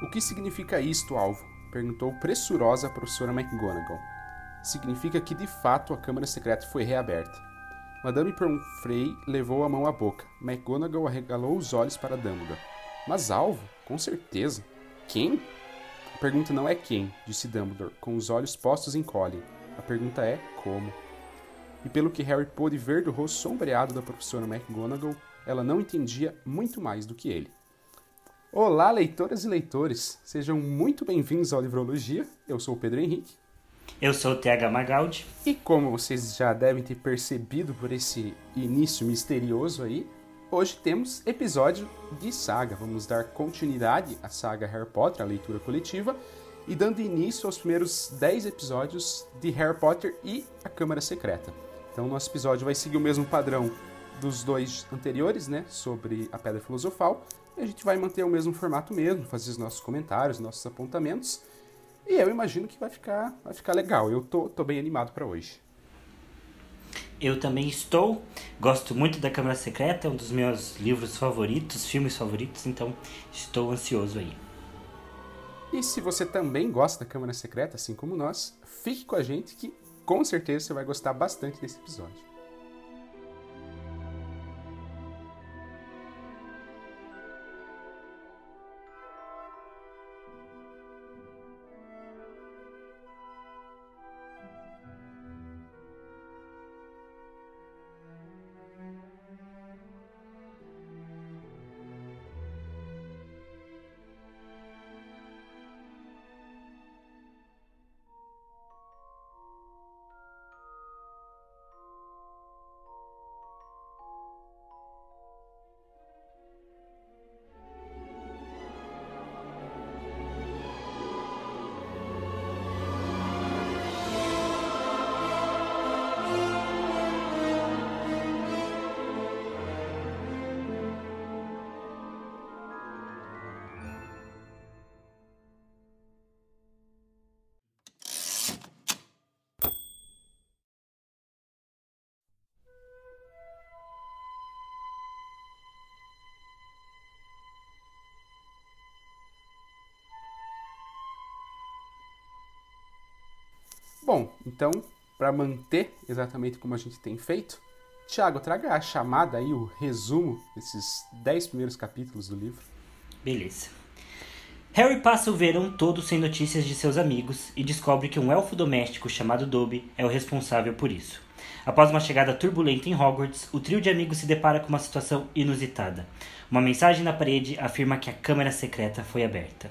O que significa isto, alvo? perguntou pressurosa a professora McGonagall. Significa que de fato a câmara secreta foi reaberta. Madame Pomfrey levou a mão à boca. McGonagall arregalou os olhos para Dumbledore. Mas alvo? Com certeza. Quem? A pergunta não é quem, disse Dumbledore, com os olhos postos em Colin. A pergunta é como. E pelo que Harry pôde ver do rosto sombreado da professora McGonagall, ela não entendia muito mais do que ele. Olá, leitoras e leitores! Sejam muito bem-vindos ao Livrologia. Eu sou o Pedro Henrique. Eu sou o TH Magaldi. E como vocês já devem ter percebido por esse início misterioso aí, hoje temos episódio de saga. Vamos dar continuidade à saga Harry Potter, a leitura coletiva, e dando início aos primeiros 10 episódios de Harry Potter e a Câmara Secreta. Então, nosso episódio vai seguir o mesmo padrão dos dois anteriores, né, sobre a Pedra Filosofal. A gente vai manter o mesmo formato mesmo, fazer os nossos comentários, nossos apontamentos. E eu imagino que vai ficar, vai ficar legal. Eu tô, tô bem animado para hoje. Eu também estou. Gosto muito da Câmara Secreta, é um dos meus livros favoritos, filmes favoritos, então estou ansioso aí. E se você também gosta da Câmara Secreta, assim como nós, fique com a gente que com certeza você vai gostar bastante desse episódio. Bom, então, para manter exatamente como a gente tem feito, Tiago, traga a chamada aí, o resumo desses dez primeiros capítulos do livro. Beleza. Harry passa o verão todo sem notícias de seus amigos e descobre que um elfo doméstico chamado Dobby é o responsável por isso. Após uma chegada turbulenta em Hogwarts, o trio de amigos se depara com uma situação inusitada. Uma mensagem na parede afirma que a câmara secreta foi aberta.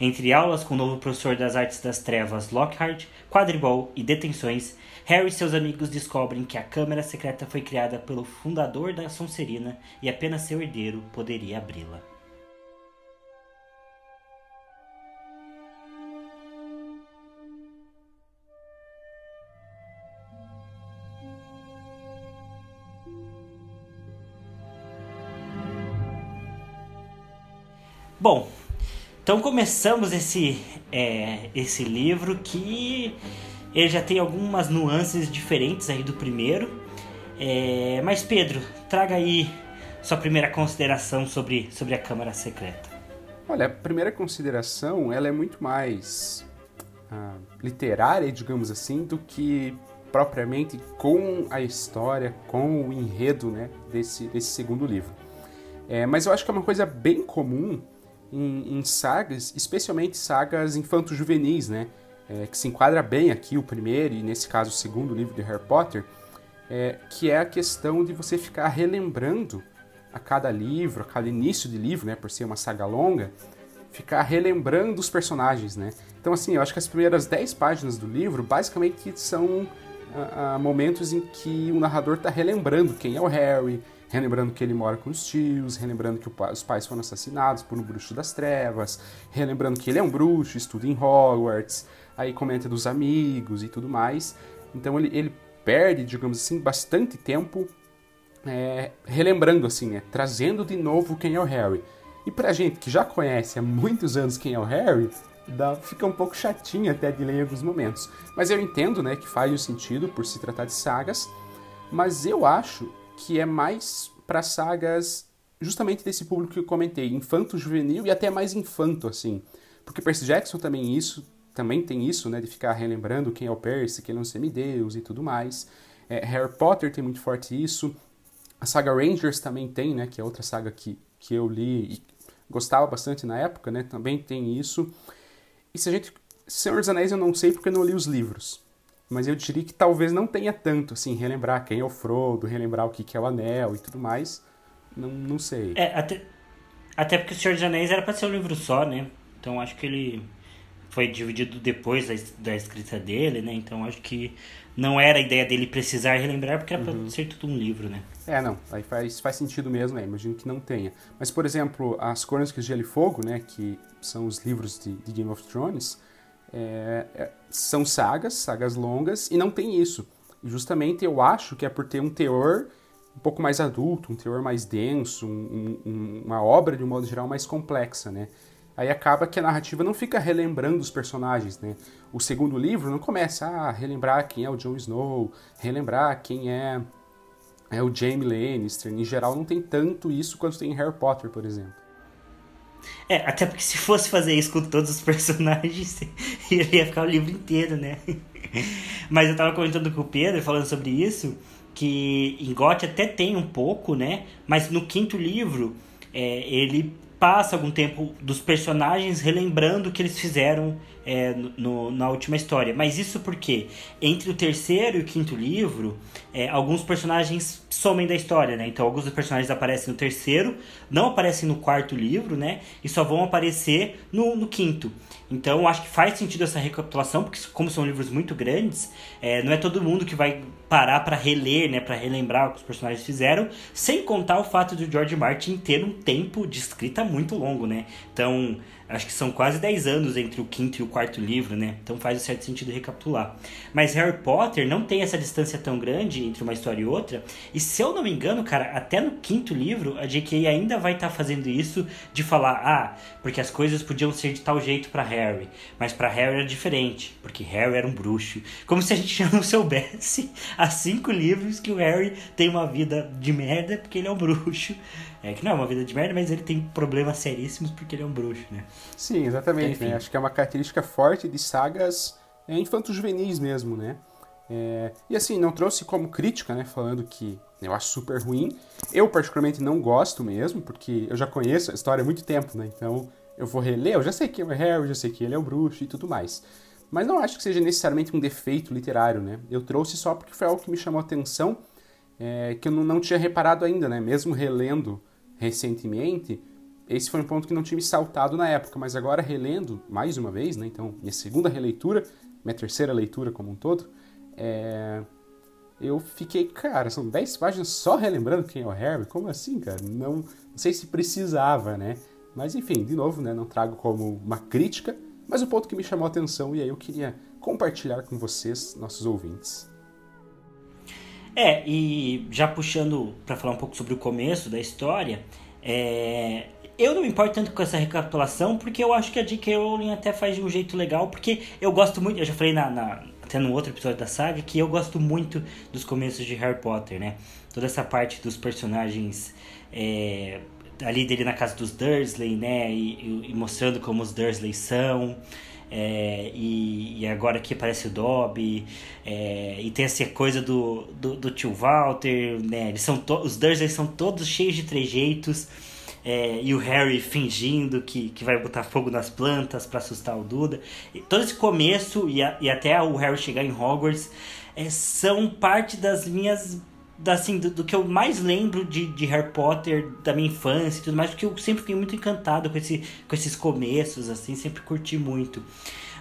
Entre aulas com o novo professor das artes das trevas Lockhart, quadribol e detenções, Harry e seus amigos descobrem que a Câmara Secreta foi criada pelo fundador da Sonserina e apenas seu herdeiro poderia abri-la. Bom, então começamos esse, é, esse livro que ele já tem algumas nuances diferentes aí do primeiro. É, mas Pedro, traga aí sua primeira consideração sobre, sobre a Câmara Secreta. Olha, a primeira consideração ela é muito mais ah, literária, digamos assim, do que propriamente com a história, com o enredo né, desse, desse segundo livro. É, mas eu acho que é uma coisa bem comum em, em sagas, especialmente sagas infanto-juvenis, né? É, que se enquadra bem aqui o primeiro e nesse caso o segundo livro de Harry Potter, é, que é a questão de você ficar relembrando a cada livro, a cada início de livro, né, por ser uma saga longa, ficar relembrando os personagens, né? Então assim, eu acho que as primeiras 10 páginas do livro basicamente são a, a momentos em que o narrador está relembrando quem é o Harry, relembrando que ele mora com os tios, relembrando que os pais foram assassinados por um bruxo das trevas, relembrando que ele é um bruxo, estuda em Hogwarts, aí comenta dos amigos e tudo mais. Então ele, ele perde, digamos assim, bastante tempo é, relembrando, assim, né, trazendo de novo quem é o Harry. E pra gente que já conhece há muitos anos quem é o Harry, dá, fica um pouco chatinho até de ler em alguns momentos. Mas eu entendo, né, que faz o sentido por se tratar de sagas, mas eu acho que é mais para sagas justamente desse público que eu comentei, infanto, juvenil e até mais infanto, assim. Porque Percy Jackson também isso, também tem isso, né, de ficar relembrando quem é o Percy, que é um semideus e tudo mais. É, Harry Potter tem muito forte isso. A saga Rangers também tem, né, que é outra saga que, que eu li e gostava bastante na época, né, também tem isso. E se a gente... Senhor dos Anéis eu não sei porque eu não li os livros. Mas eu diria que talvez não tenha tanto, assim, relembrar quem é o Frodo, relembrar o que é o Anel e tudo mais. Não, não sei. É, até, até porque o Senhor dos Anéis era para ser um livro só, né? Então acho que ele foi dividido depois da, da escrita dele, né? Então acho que não era a ideia dele precisar relembrar, porque era uhum. pra ser tudo um livro, né? É, não. Aí faz, faz sentido mesmo, né? Imagino que não tenha. Mas, por exemplo, as Crônicas de Gelo e Fogo, né? Que são os livros de, de Game of Thrones, é, é, são sagas, sagas longas, e não tem isso. justamente eu acho que é por ter um teor um pouco mais adulto, um teor mais denso, um, um, uma obra, de um modo geral, mais complexa, né? Aí acaba que a narrativa não fica relembrando os personagens, né? O segundo livro não começa a relembrar quem é o Jon Snow, relembrar quem é, é o Jaime Lannister. Em geral, não tem tanto isso quanto tem em Harry Potter, por exemplo. É, até porque se fosse fazer isso com todos os personagens, ia ficar o livro inteiro, né? Mas eu tava comentando com o Pedro, falando sobre isso, que em Goth até tem um pouco, né? Mas no quinto livro, é, ele passa algum tempo dos personagens relembrando o que eles fizeram é, no, na última história. Mas isso porque entre o terceiro e o quinto livro, é, alguns personagens somem da história, né? Então alguns dos personagens aparecem no terceiro, não aparecem no quarto livro, né? E só vão aparecer no, no quinto. Então acho que faz sentido essa recapitulação, porque como são livros muito grandes, é, não é todo mundo que vai parar para reler, né, para relembrar o que os personagens fizeram, sem contar o fato de George Martin ter um tempo de escrita muito longo, né? Então Acho que são quase 10 anos entre o quinto e o quarto livro, né? Então faz um certo sentido recapitular. Mas Harry Potter não tem essa distância tão grande entre uma história e outra. E se eu não me engano, cara, até no quinto livro, a J.K. ainda vai estar tá fazendo isso de falar, ah, porque as coisas podiam ser de tal jeito para Harry, mas para Harry era diferente, porque Harry era um bruxo. Como se a gente não soubesse há cinco livros que o Harry tem uma vida de merda porque ele é um bruxo. É que não é uma vida de merda, mas ele tem problemas seríssimos porque ele é um bruxo, né? Sim, exatamente. Né? Acho que é uma característica forte de sagas é, infanto-juvenis mesmo, né? É, e assim, não trouxe como crítica, né? Falando que eu acho super ruim. Eu, particularmente, não gosto mesmo, porque eu já conheço a história há muito tempo, né? Então, eu vou reler, eu já sei que é o Harry, já sei que ele é o bruxo e tudo mais. Mas não acho que seja necessariamente um defeito literário, né? Eu trouxe só porque foi algo que me chamou a atenção, é, que eu não, não tinha reparado ainda, né? Mesmo relendo recentemente, esse foi um ponto que não tinha me saltado na época, mas agora relendo mais uma vez, né? Então, minha segunda releitura, minha terceira leitura como um todo, é... eu fiquei, cara, são 10 páginas só relembrando quem é o Harry? Como assim, cara? Não, não sei se precisava, né? Mas enfim, de novo, né? Não trago como uma crítica, mas o ponto que me chamou a atenção e aí eu queria compartilhar com vocês, nossos ouvintes. É, e já puxando para falar um pouco sobre o começo da história, é, eu não me importo tanto com essa recapitulação, porque eu acho que a J.K. Rowling até faz de um jeito legal, porque eu gosto muito, eu já falei na, na, até no outro episódio da saga, que eu gosto muito dos começos de Harry Potter, né? Toda essa parte dos personagens é, ali dele na casa dos Dursley, né? E, e, e mostrando como os Dursley são. É, e, e, agora aqui aparece o Dobby, é, e tem essa coisa do, do, do tio Walter, né? Eles são os Dursley são todos cheios de trejeitos, é, e o Harry fingindo que, que vai botar fogo nas plantas para assustar o Duda. E todo esse começo e, a, e até o Harry chegar em Hogwarts é, são parte das minhas assim, do, do, que eu mais lembro de, de Harry Potter da minha infância e tudo mais, porque eu sempre fiquei muito encantado com, esse, com esses começos, assim, sempre curti muito.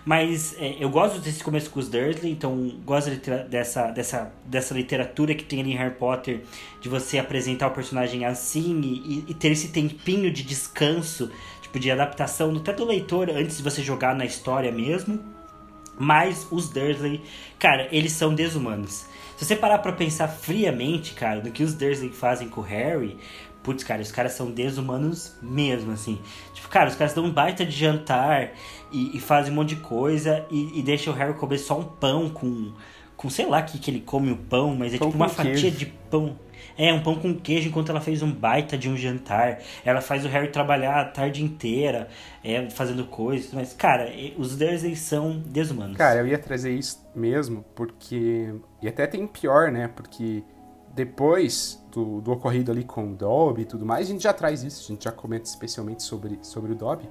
Mas é, eu gosto desse começo com os Dursley, então gosto dessa, dessa, dessa literatura que tem ali em Harry Potter, de você apresentar o personagem assim e, e ter esse tempinho de descanso, tipo, de adaptação até do leitor antes de você jogar na história mesmo. Mas os Dursley, cara, eles são desumanos. Se você parar pra pensar friamente, cara, do que os Dursley fazem com o Harry, putz, cara, os caras são desumanos mesmo, assim. Tipo, cara, os caras dão um baita de jantar e, e fazem um monte de coisa e, e deixam o Harry comer só um pão com, com sei lá que que ele come o pão, mas é Pão tipo uma fatia queijo. de pão. É, um pão com queijo enquanto ela fez um baita de um jantar. Ela faz o Harry trabalhar a tarde inteira, é, fazendo coisas. Mas, cara, os Dursley são desumanos. Cara, eu ia trazer isso mesmo, porque. E até tem pior, né? Porque depois do, do ocorrido ali com o Dobby e tudo mais, a gente já traz isso, a gente já comenta especialmente sobre, sobre o Dobby.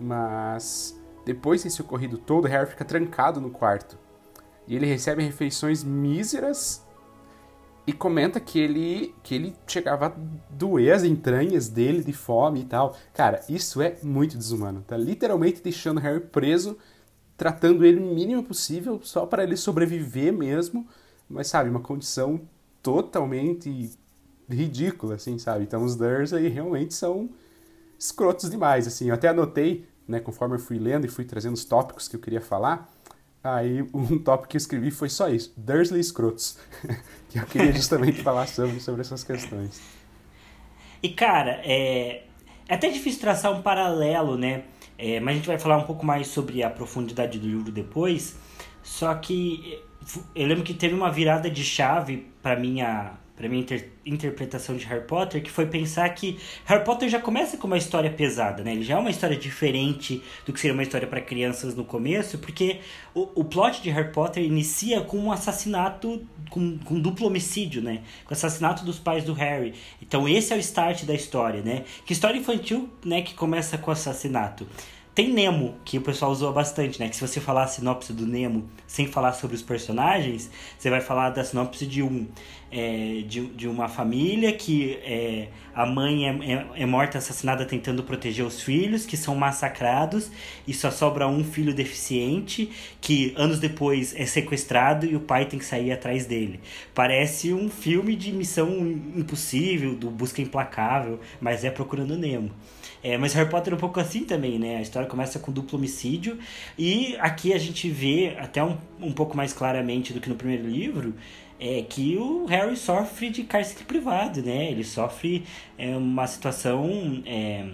Mas depois desse ocorrido todo, Harry fica trancado no quarto. E ele recebe refeições míseras e comenta que ele, que ele chegava a doer as entranhas dele de fome e tal. Cara, isso é muito desumano. Tá literalmente deixando o Harry preso tratando ele o mínimo possível só para ele sobreviver mesmo, mas sabe, uma condição totalmente ridícula, assim, sabe? Então os Dursley realmente são escrotos demais, assim. Eu até anotei, né, conforme eu fui lendo e fui trazendo os tópicos que eu queria falar, aí um tópico que eu escrevi foi só isso, Dursley escrotos, que eu queria justamente falar sobre, sobre essas questões. E, cara, é, é até difícil traçar um paralelo, né? É, mas a gente vai falar um pouco mais sobre a profundidade do livro depois. Só que é, eu lembro que teve uma virada de chave para minha para minha inter- interpretação de Harry Potter, que foi pensar que Harry Potter já começa com uma história pesada, né? Ele já é uma história diferente do que seria uma história para crianças no começo, porque o, o plot de Harry Potter inicia com um assassinato, com, com duplo homicídio, né? Com o assassinato dos pais do Harry. Então esse é o start da história, né? Que história infantil, né, que começa com o assassinato. Tem Nemo, que o pessoal usou bastante, né? Que se você falar a sinopse do Nemo sem falar sobre os personagens, você vai falar da sinopse de um é, de, de uma família que é, a mãe é, é, é morta assassinada tentando proteger os filhos, que são massacrados, e só sobra um filho deficiente, que anos depois é sequestrado e o pai tem que sair atrás dele. Parece um filme de missão impossível, do Busca Implacável, mas é Procurando Nemo. É, mas Harry Potter é um pouco assim também, né? A história começa com duplo homicídio. E aqui a gente vê, até um, um pouco mais claramente do que no primeiro livro, é que o Harry sofre de cárcere privado, né? Ele sofre é, uma situação. É,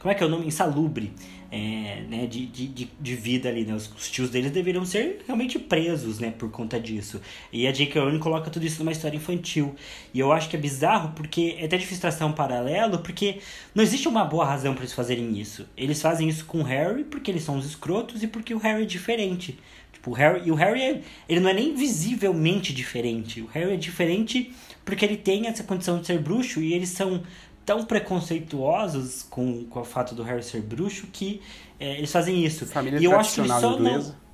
como é que é o nome? Insalubre. É, né, de, de, de, vida ali, né? Os, os, tios deles deveriam ser realmente presos, né? Por conta disso. E a J.K. Rowling coloca tudo isso numa história infantil. E eu acho que é bizarro, porque é até difícil traçar um paralelo, porque não existe uma boa razão para eles fazerem isso. Eles fazem isso com o Harry porque eles são os escrotos e porque o Harry é diferente. Tipo, o Harry, e o Harry, é, ele não é nem visivelmente diferente. O Harry é diferente porque ele tem essa condição de ser bruxo e eles são tão preconceituosos com, com o fato do Harry ser bruxo que é, eles fazem isso. Família e eu acho que eles só inglesa. não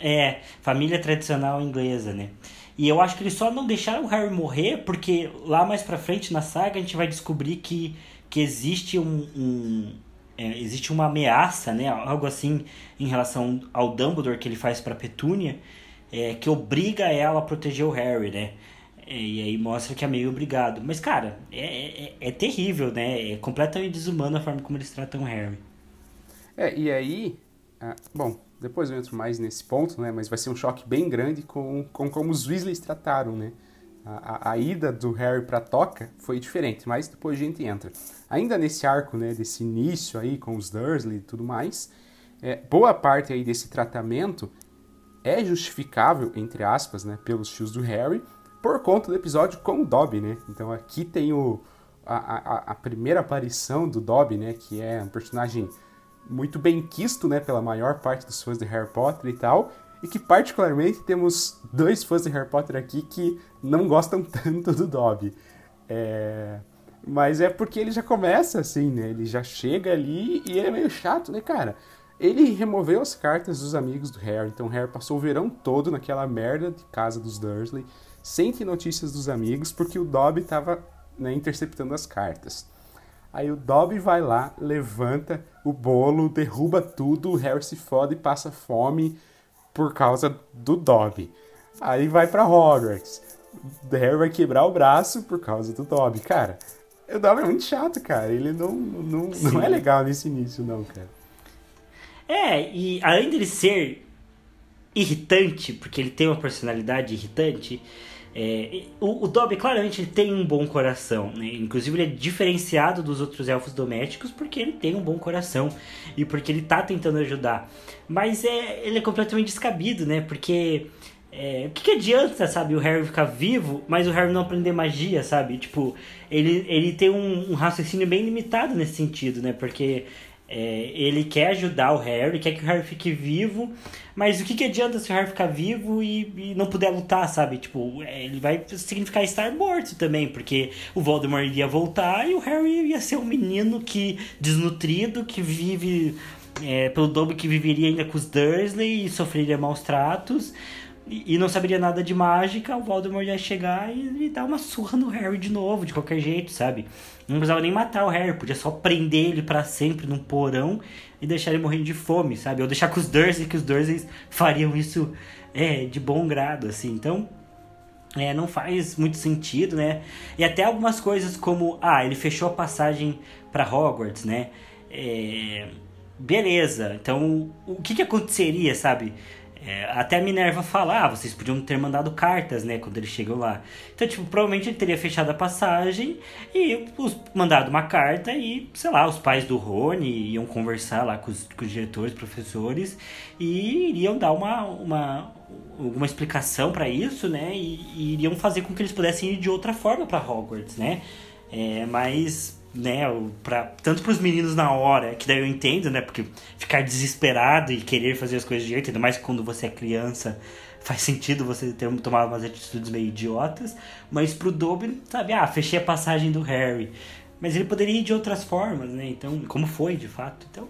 é família tradicional inglesa, né? E eu acho que eles só não deixaram o Harry morrer porque lá mais pra frente na saga a gente vai descobrir que, que existe um, um é, existe uma ameaça, né? Algo assim em relação ao Dumbledore que ele faz para Petúnia, é, que obriga ela a proteger o Harry, né? E aí mostra que é meio obrigado. Mas, cara, é, é, é, terrível, né? É completamente desumano a forma como eles tratam o Harry. É, e aí. Ah, bom, depois eu entro mais nesse ponto, né? Mas vai ser um choque bem grande com, com como os Weasleys trataram, né? A, a, a ida do Harry pra Toca foi diferente, mas depois a gente entra. Ainda nesse arco, né? Desse início aí com os Dursley e tudo mais, é, boa parte aí desse tratamento é justificável, entre aspas, né? Pelos tios do Harry por conta do episódio com o Dobby, né? Então aqui tem o, a, a, a, primeira aparição do Dobby, né? Que é um personagem muito bem quisto, né? Pela maior parte dos fãs de Harry Potter e tal. E que particularmente temos dois fãs de Harry Potter aqui que não gostam tanto do Dobby. É... Mas é porque ele já começa assim, né? Ele já chega ali e é meio chato, né, cara? Ele removeu as cartas dos amigos do Harry, então o Harry passou o verão todo naquela merda de casa dos Dursley sem ter notícias dos amigos, porque o Dobby estava né, interceptando as cartas. Aí o Dobby vai lá, levanta o bolo, derruba tudo, o Harry se fode e passa fome por causa do Dobby. Aí vai para Hogwarts. O Harry vai quebrar o braço por causa do Dobby. Cara, o Dobby é muito chato, cara. Ele não, não, não é legal nesse início, não, cara. É, e além dele ser irritante, porque ele tem uma personalidade irritante, é, o, o Dobby claramente tem um bom coração, né? Inclusive ele é diferenciado dos outros elfos domésticos porque ele tem um bom coração e porque ele tá tentando ajudar. Mas é, ele é completamente descabido, né? Porque é, o que, que adianta, sabe, o Harry ficar vivo, mas o Harry não aprender magia, sabe? Tipo, ele, ele tem um, um raciocínio bem limitado nesse sentido, né? Porque é, ele quer ajudar o Harry, quer que o Harry fique vivo, mas o que, que adianta se o Harry ficar vivo e, e não puder lutar, sabe? Tipo, é, ele vai significar estar morto também, porque o Voldemort iria voltar e o Harry ia ser um menino que desnutrido, que vive é, pelo dobro que viveria ainda com os Dursley e sofreria maus tratos e não saberia nada de mágica, o Voldemort ia chegar e, e dar uma surra no Harry de novo, de qualquer jeito, sabe? Não precisava nem matar o Harry, podia só prender ele para sempre num porão e deixar ele morrendo de fome, sabe? Ou deixar com os Dursley, que os Dursleys fariam isso é, de bom grado, assim. Então, é, não faz muito sentido, né? E até algumas coisas como, ah, ele fechou a passagem para Hogwarts, né? É, beleza, então o que, que aconteceria, sabe? É, até a Minerva fala, ah, vocês podiam ter mandado cartas, né, quando eles chegam lá. Então, tipo, provavelmente ele teria fechado a passagem e os, mandado uma carta e, sei lá, os pais do Rony iam conversar lá com os, com os diretores, professores e iriam dar uma, uma, uma explicação para isso, né, e, e, iriam fazer com que eles pudessem ir de outra forma para Hogwarts, né. É, mas né, pra, tanto para os meninos na hora, que daí eu entendo, né, porque ficar desesperado e querer fazer as coisas de jeito, ainda mais quando você é criança, faz sentido você ter tomado umas atitudes meio idiotas, mas pro Dobby, sabe, ah, fechei a passagem do Harry, mas ele poderia ir de outras formas, né, então, como foi, de fato, então,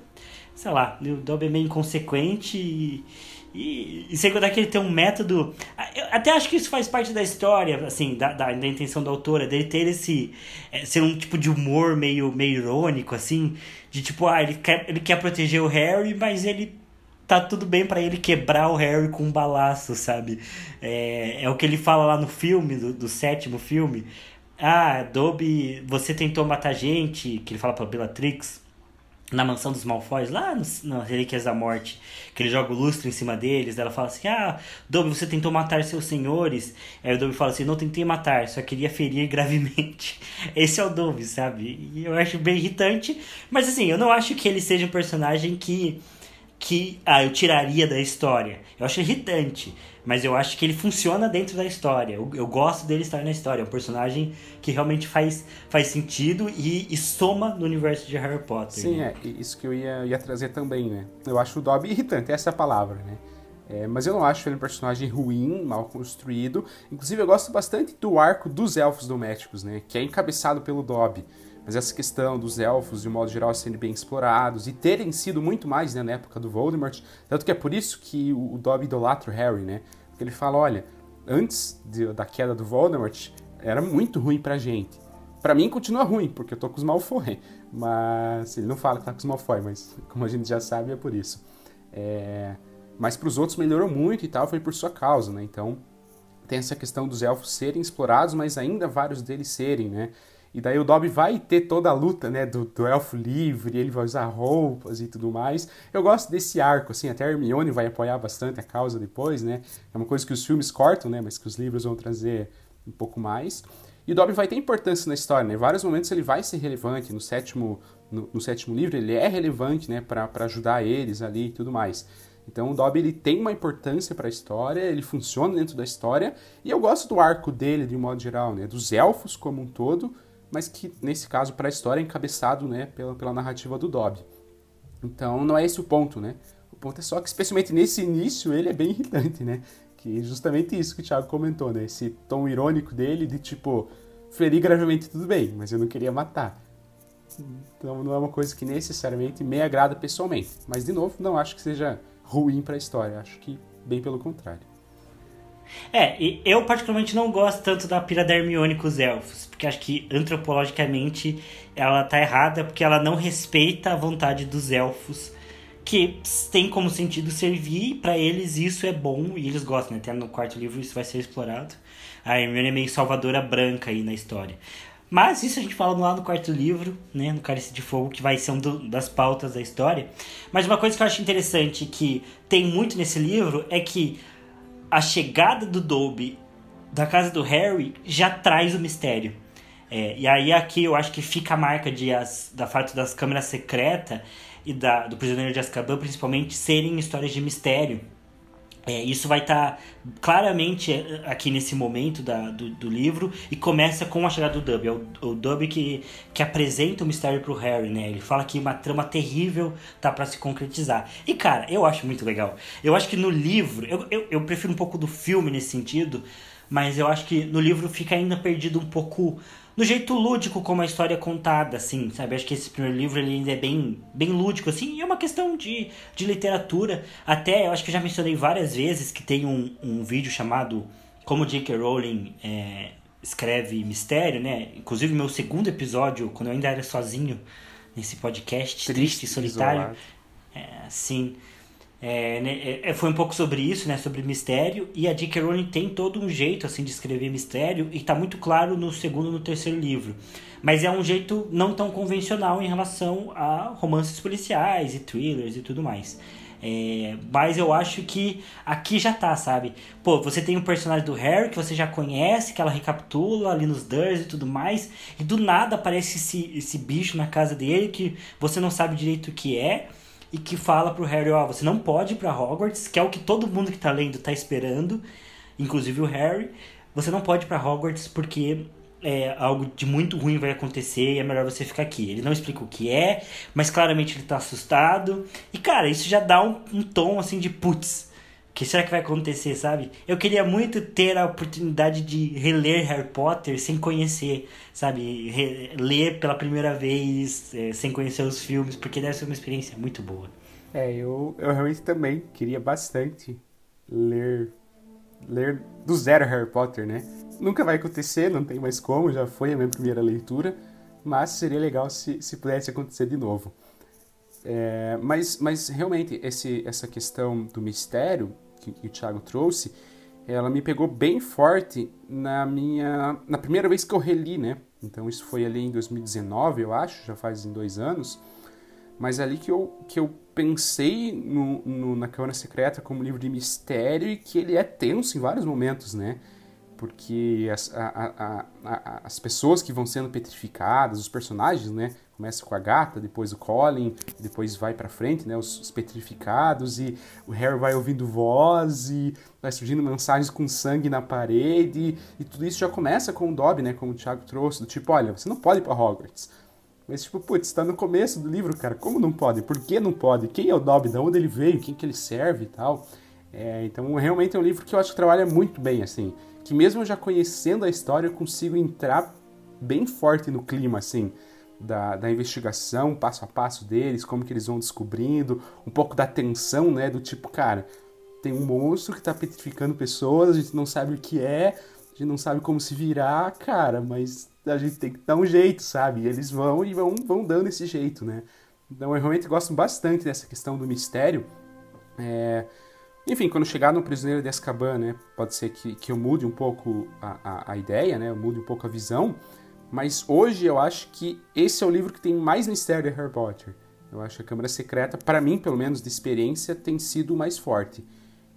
sei lá, o Dobby é meio inconsequente e e, e sem contar que ele tem um método. Eu até acho que isso faz parte da história, assim, da, da, da intenção da autora, dele ter esse. É, ser um tipo de humor meio, meio irônico, assim. De tipo, ah, ele quer, ele quer proteger o Harry, mas ele tá tudo bem para ele quebrar o Harry com um balaço, sabe? É, é o que ele fala lá no filme, do, do sétimo filme. Ah, Dobby, você tentou matar gente, que ele fala pra Bellatrix na mansão dos Malfoys, lá nas no Relíquias da Morte, que ele joga o lustre em cima deles, ela fala assim, ah, Dobby, você tentou matar seus senhores, aí o Dobby fala assim, não tentei matar, só queria ferir gravemente, esse é o Dobby, sabe, e eu acho bem irritante, mas assim, eu não acho que ele seja um personagem que, que, ah, eu tiraria da história, eu acho irritante, mas eu acho que ele funciona dentro da história. Eu, eu gosto dele estar na história. É um personagem que realmente faz, faz sentido e, e soma no universo de Harry Potter. Sim, né? é. Isso que eu ia, ia trazer também, né? Eu acho o Dobby irritante, essa é a palavra, né? É, mas eu não acho ele um personagem ruim, mal construído. Inclusive, eu gosto bastante do arco dos elfos domésticos, né? Que é encabeçado pelo Dobby. Mas essa questão dos elfos, de um modo geral, sendo bem explorados e terem sido muito mais né, na época do Voldemort. Tanto que é por isso que o Dobby idolatra o Harry, né? Ele fala, olha, antes de, da queda do Voldemort, era muito ruim pra gente. Pra mim continua ruim, porque eu tô com os Malfoy. Mas ele não fala que tá com os Malfoy, mas como a gente já sabe, é por isso. É... Mas pros outros melhorou muito e tal, foi por sua causa, né? Então tem essa questão dos elfos serem explorados, mas ainda vários deles serem, né? E daí o Dobby vai ter toda a luta, né, do, do, elfo livre, ele vai usar roupas e tudo mais. Eu gosto desse arco, assim, até a Hermione vai apoiar bastante a causa depois, né? É uma coisa que os filmes cortam, né, mas que os livros vão trazer um pouco mais. E o Dobby vai ter importância na história, né? Em vários momentos ele vai ser relevante. No sétimo, no, no sétimo livro ele é relevante, né, para ajudar eles ali e tudo mais. Então o Dobby ele tem uma importância para a história, ele funciona dentro da história, e eu gosto do arco dele de um modo geral, né? Dos elfos como um todo, mas que nesse caso para a história é encabeçado né, pela, pela narrativa do Dobby. Então não é esse o ponto, né? O ponto é só que, especialmente nesse início, ele é bem irritante, né? Que é justamente isso que o Thiago comentou, né? Esse tom irônico dele de tipo, ferir gravemente tudo bem, mas eu não queria matar. Então não é uma coisa que necessariamente me agrada pessoalmente. Mas, de novo, não acho que seja ruim para a história. Acho que bem pelo contrário. É, eu particularmente não gosto tanto da pira da Hermione com os elfos, porque acho que antropologicamente ela tá errada, porque ela não respeita a vontade dos elfos, que tem como sentido servir, para eles isso é bom, e eles gostam, né? Até no quarto livro isso vai ser explorado. A Hermione é meio salvadora branca aí na história. Mas isso a gente fala lá no quarto livro, né, no Cálice de Fogo, que vai ser uma das pautas da história. Mas uma coisa que eu acho interessante que tem muito nesse livro é que a chegada do Dobby da casa do Harry já traz o mistério. É, e aí aqui eu acho que fica a marca de as, da fato das câmeras secretas e da, do Prisioneiro de Azkaban, principalmente, serem histórias de mistério. É, isso vai estar tá claramente é, aqui nesse momento da, do, do, livro e começa com a chegada do Dub. É o, o Dub que, que apresenta o mistério pro Harry, né? Ele fala que uma trama terrível tá para se concretizar. E cara, eu acho muito legal. Eu acho que no livro, eu, eu, eu prefiro um pouco do filme nesse sentido, mas eu acho que no livro fica ainda perdido um pouco no jeito lúdico como a história é contada, assim, sabe? Acho que esse primeiro livro ele ainda é bem, bem lúdico, assim, e é uma questão de, de literatura. Até, eu acho que eu já mencionei várias vezes que tem um, um vídeo chamado Como J.K. Rowling é, Escreve Mistério, né? Inclusive, meu segundo episódio, quando eu ainda era sozinho nesse podcast, Triste, triste e Solitário. É, sim. É, né, é, é, foi um pouco sobre isso, né? Sobre mistério. E a J.K. Rowling tem todo um jeito assim de escrever mistério e está muito claro no segundo e no terceiro livro. Mas é um jeito não tão convencional em relação a romances policiais e thrillers e tudo mais. É, mas eu acho que aqui já tá, sabe? Pô, você tem um personagem do Harry que você já conhece, que ela recapitula ali nos Durs e tudo mais, e do nada aparece esse, esse bicho na casa dele que você não sabe direito o que é e que fala pro Harry, ó, oh, você não pode ir pra Hogwarts, que é o que todo mundo que tá lendo tá esperando, inclusive o Harry. Você não pode ir pra Hogwarts porque é, algo de muito ruim vai acontecer e é melhor você ficar aqui. Ele não explica o que é, mas claramente ele tá assustado. E cara, isso já dá um, um tom assim de putz, que será que vai acontecer, sabe? Eu queria muito ter a oportunidade de reler Harry Potter sem conhecer, sabe? Re ler pela primeira vez, é, sem conhecer os filmes, porque deve ser uma experiência muito boa. É, eu, eu realmente também queria bastante ler, ler do zero Harry Potter, né? Nunca vai acontecer, não tem mais como, já foi a minha primeira leitura, mas seria legal se, se pudesse acontecer de novo. É, mas, mas realmente, esse, essa questão do mistério que, que o Thiago trouxe, ela me pegou bem forte na minha na primeira vez que eu reli, né? Então isso foi ali em 2019, eu acho, já faz em dois anos. Mas ali que eu, que eu pensei no, no, na Câmara Secreta como livro de mistério e que ele é tenso em vários momentos, né? Porque as, a, a, a, as pessoas que vão sendo petrificadas, os personagens, né? Começa com a gata, depois o Colin, depois vai para frente, né? Os, os, petrificados e o Harry vai ouvindo voz e vai surgindo mensagens com sangue na parede e tudo isso já começa com o Dobby, né? Como o Thiago trouxe, do tipo, olha, você não pode ir para Hogwarts. Mas tipo, putz, tá no começo do livro, cara, como não pode? Por que não pode? Quem é o Dobby? De onde ele veio? Quem que ele serve e tal? É, então, realmente é um livro que eu acho que trabalha muito bem, assim. Que mesmo já conhecendo a história, eu consigo entrar bem forte no clima, assim da, da investigação, passo a passo deles, como que eles vão descobrindo, um pouco da tensão, né? Do tipo, cara, tem um monstro que tá petrificando pessoas, a gente não sabe o que é, a gente não sabe como se virar, cara, mas a gente tem que dar um jeito, sabe? E eles vão e vão, vão dando esse jeito, né? Então eu realmente gosto bastante dessa questão do mistério. É... Enfim, quando chegar no Prisioneiro de Azkaban, né? Pode ser que, que eu mude um pouco a, a, a ideia, né? Eu mude um pouco a visão. Mas hoje eu acho que esse é o livro que tem mais mistério de Harry Potter. Eu acho que a Câmara Secreta, para mim, pelo menos de experiência, tem sido o mais forte.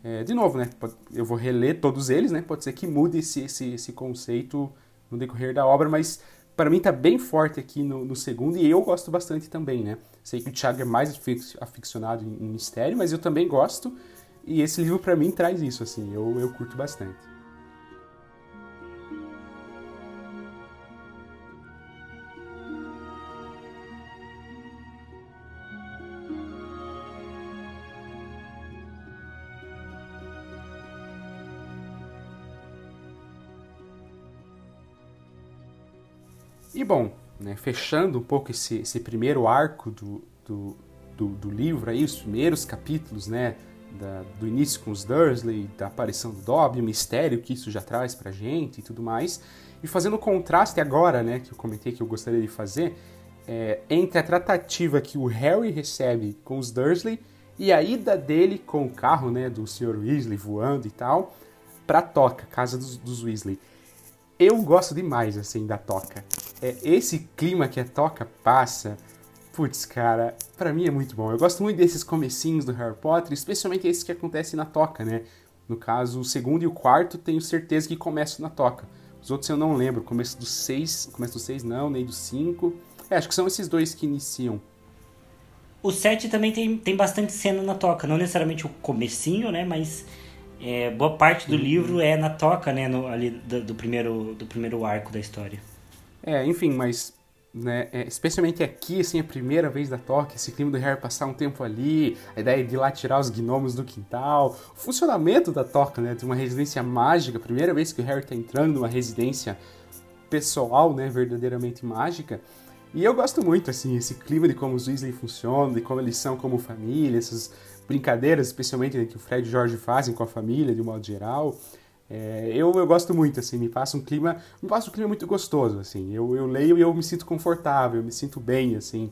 É, de novo, né? Eu vou reler todos eles, né? Pode ser que mude esse, esse, esse conceito no decorrer da obra, mas para mim tá bem forte aqui no, no, segundo e eu gosto bastante também, né? Sei que o Thiago é mais aficionado em, em mistério, mas eu também gosto e esse livro para mim traz isso, assim, eu, eu curto bastante. Bom, né, fechando um pouco esse, esse primeiro arco do, do, do, do, livro, aí, os primeiros capítulos, né, da, do início com os Dursley, da aparição do Dobby, o mistério que isso já traz pra gente e tudo mais, e fazendo o contraste agora, né, que eu comentei que eu gostaria de fazer, é, entre a tratativa que o Harry recebe com os Dursley e a ida dele com o carro, né, do Sr. Weasley voando e tal, pra toca, casa dos, dos Weasley. Eu gosto demais, assim, da toca é, esse clima que a Toca passa, putz, cara, para mim é muito bom. Eu gosto muito desses comecinhos do Harry Potter, especialmente esses que acontecem na Toca, né? No caso, o segundo e o quarto, tenho certeza que começam na Toca. Os outros eu não lembro, começo do seis, começo do seis não, nem do cinco. É, acho que são esses dois que iniciam. O 7 também tem, tem bastante cena na toca, não necessariamente o comecinho, né? Mas é, boa parte do uhum. livro é na toca, né, no, ali do, do, primeiro, do primeiro arco da história. É, enfim, mas né, é, especialmente aqui, assim, a primeira vez da toca, esse clima do Harry passar um tempo ali, a ideia de ir lá tirar os gnomos do quintal, o funcionamento da toca, né, de uma residência mágica, a primeira vez que o Harry tá entrando numa residência pessoal, né, verdadeiramente mágica, e eu gosto muito, assim, esse clima de como os Weasley funcionam, de como eles são como família, essas brincadeiras, especialmente né, que o Fred e o George fazem com a família, de um modo geral. É, eu, eu gosto muito, assim, me passa um clima, me passa um clima muito gostoso, assim. Eu, eu leio e eu me sinto confortável, eu me sinto bem, assim,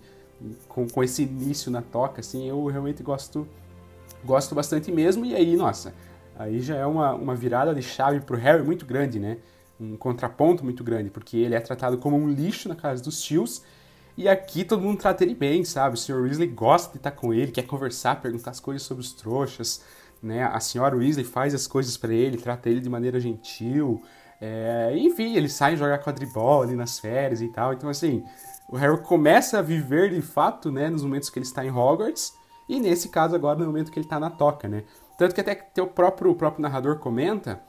com, com esse início na toca, assim, eu realmente gosto, gosto bastante mesmo. E aí, nossa, aí já é uma, uma virada de chave pro Harry muito grande, né? Um contraponto muito grande, porque ele é tratado como um lixo na casa dos tios, e aqui todo mundo trata ele bem, sabe? O Sr. Weasley gosta de estar com ele, quer conversar, perguntar as coisas sobre os trouxas, né? A senhora Weasley faz as coisas para ele, trata ele de maneira gentil. É, enfim, eles saem jogar quadribol ali nas férias e tal. Então, assim, o Harry começa a viver de fato, né, nos momentos que ele está em Hogwarts, e nesse caso agora no momento que ele está na toca, né? Tanto que até o próprio, o próprio narrador comenta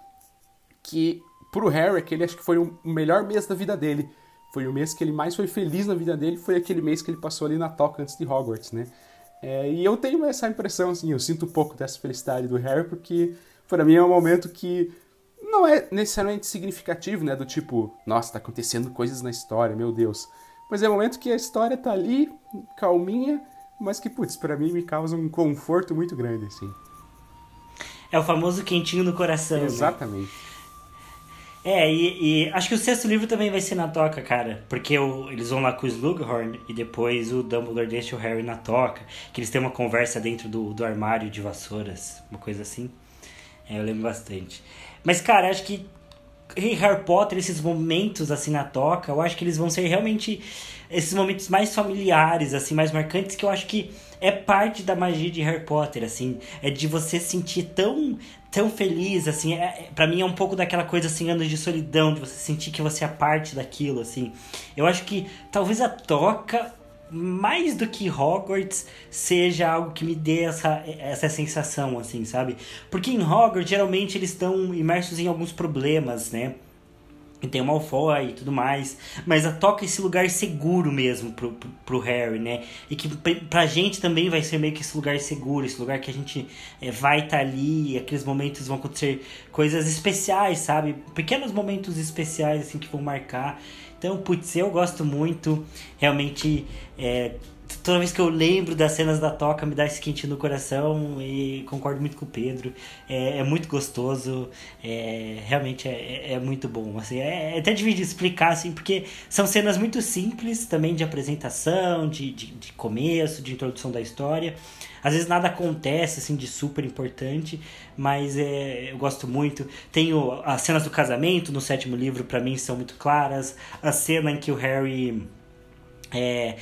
que pro Harry aquele acho que foi o melhor mês da vida dele. Foi o mês que ele mais foi feliz na vida dele, foi aquele mês que ele passou ali na toca antes de Hogwarts, né? É, e eu tenho essa impressão, assim, eu sinto um pouco dessa felicidade do Harry, porque para mim é um momento que não é necessariamente significativo, né? Do tipo, nossa, tá acontecendo coisas na história, meu Deus. Mas é um momento que a história tá ali, calminha, mas que, putz, pra mim me causa um conforto muito grande, assim. É o famoso quentinho no coração. Né? Exatamente. Né? É, e, e, acho que o sexto livro também vai ser na toca, cara. Porque o, eles vão lá com o Slughorn e depois o Dumbledore deixa o Harry na toca. Que eles têm uma conversa dentro do, do armário de vassouras, uma coisa assim. É, eu lembro bastante. Mas, cara, acho que Harry Potter, esses momentos assim na toca, eu acho que eles vão ser realmente esses momentos mais familiares, assim, mais marcantes, que eu acho que é parte da magia de Harry Potter, assim. É de você sentir tão tão feliz, assim, é, é para mim é um pouco daquela coisa assim, anos de solidão, de você sentir que você é parte daquilo, assim. Eu acho que talvez a toca mais do que Hogwarts seja algo que me dê essa, essa sensação, assim, sabe? Porque em Hogwarts, geralmente, eles estão imersos em alguns problemas, né? E tem o Malfoy e tudo mais. Mas a toca é esse lugar seguro mesmo pro, pro, pro, Harry, né? E que pra gente também vai ser meio que esse lugar seguro, esse lugar que a gente é, vai estar tá ali, aqueles momentos vão acontecer coisas especiais, sabe? Pequenos momentos especiais, assim, que vão marcar. Então, putz, eu gosto muito. Realmente, é, toda vez que eu lembro das cenas da toca me dá esse quentinho no coração e concordo muito com o Pedro. É, é muito gostoso, é, realmente é, é, é muito bom. Assim, é, é até difícil explicar, assim, porque são cenas muito simples também de apresentação, de, de, de começo, de introdução da história. Às vezes nada acontece assim de super importante, mas é, eu gosto muito. Tenho as cenas do casamento no sétimo livro para mim são muito claras. A cena em que o Harry é,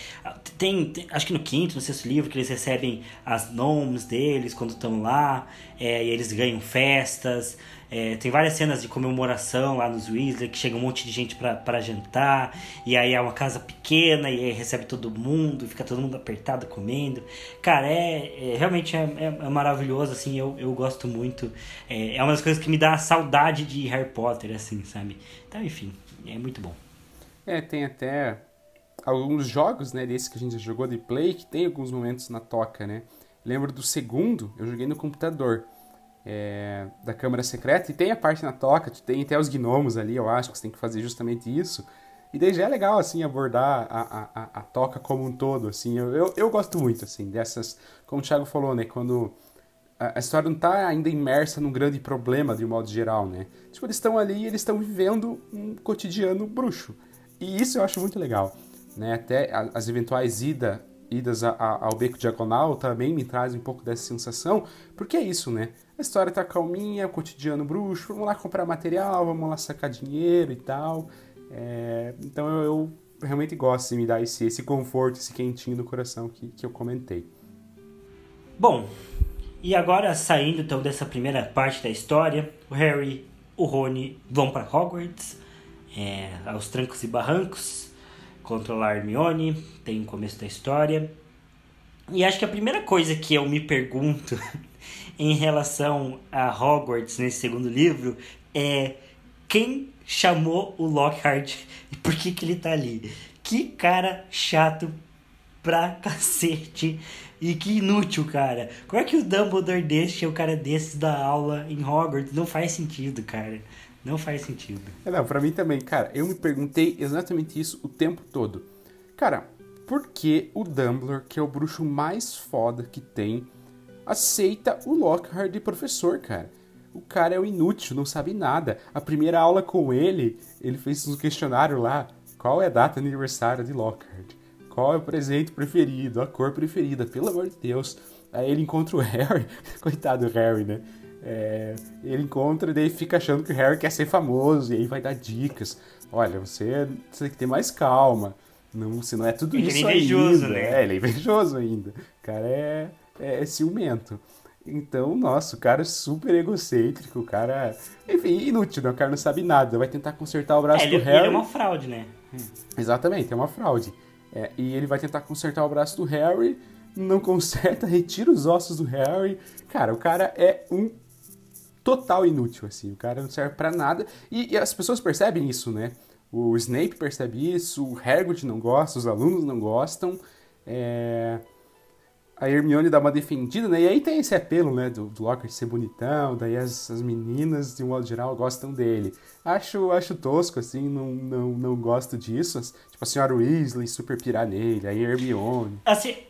tem, tem, acho que no quinto, no sexto livro, que eles recebem as nomes deles quando estão lá, é, e eles ganham festas. É, tem várias cenas de comemoração lá nos Weasley, que chega um monte de gente para jantar, e aí é uma casa pequena, e aí recebe todo mundo, fica todo mundo apertado comendo. Cara, é, é realmente é, é, é, maravilhoso, assim, eu, eu gosto muito. É, é uma das coisas que me dá saudade de Harry Potter, assim, sabe? Então, enfim, é muito bom. É, tem até alguns jogos, né, desses que a gente jogou de play, que tem alguns momentos na toca, né? Lembro do segundo, eu joguei no computador, é, da câmara secreta, e tem a parte na toca, tem até os gnomos ali, eu acho que você tem que fazer justamente isso. E daí já é legal, assim, abordar a, a, a toca como um todo, assim. Eu, eu, eu, gosto muito, assim, dessas... Como o Thiago falou, né? Quando a, a história não está ainda imersa num grande problema, de um modo geral, né? Tipo, eles estão ali e eles estão vivendo um cotidiano bruxo. E isso eu acho muito legal né? Até as eventuais ida, idas a, a, ao beco diagonal também me trazem um pouco dessa sensação, porque é isso, né? A história tá calminha, o cotidiano bruxo, vamos lá comprar material, vamos lá sacar dinheiro e tal. É, então eu, eu, realmente gosto de me dar esse, esse conforto, esse quentinho no coração que, que eu comentei. Bom, e agora saindo então dessa primeira parte da história, o Harry, o Rony vão para Hogwarts, é, aos trancos e barrancos, controlar Hermione, tem o começo da história. E acho que a primeira coisa que eu me pergunto, em relação a Hogwarts nesse segundo livro é quem chamou o Lockhart e por que, que ele tá ali. Que cara chato pra cacete e que inútil, cara. Como é que o Dumbledore deixa o cara desses da aula em Hogwarts? Não faz sentido, cara. Não faz sentido. É, não, pra mim também, cara. Eu me perguntei exatamente isso o tempo todo. Cara, por que o Dumbledore, que é o bruxo mais foda que tem, aceita o Lockhart de professor, cara? O cara é o inútil, não sabe nada. A primeira aula com ele, ele fez um questionário lá. Qual é a data de aniversário de Lockhart? Qual é o presente preferido? A cor preferida? Pelo amor de Deus. Aí ele encontra o Harry. Coitado do Harry, né? É, ele encontra e daí fica achando que o Harry quer ser famoso. E aí vai dar dicas. Olha, você, você tem que ter mais calma. Não, você não é tudo Ele é isso invejoso, ainda. né? É, ele é invejoso ainda. O cara é, é, é ciumento. Então, nossa, o cara é super egocêntrico, o cara. Enfim, inútil, né? O cara não sabe nada. Vai tentar consertar o braço É, ele, do Harry. ele é uma fraude, né? Exatamente, é uma fraude. É, e ele vai tentar consertar o braço do Harry, não conserta, retira os ossos do Harry. Cara, o cara é um total inútil, assim. O cara não serve pra nada. E, e as pessoas percebem isso, né? O Snape percebe isso, o Hagrid não gosta, os alunos não gostam. É... A Hermione dá uma defendida, né? E aí tem esse apelo, né? Do, do ser bonitão, daí as, as meninas, de um modo geral, gostam dele. Acho, acho tosco, assim, não, não, não gosto disso. Tipo, a senhora Weasley super pirar nele, a Hermione. A, se-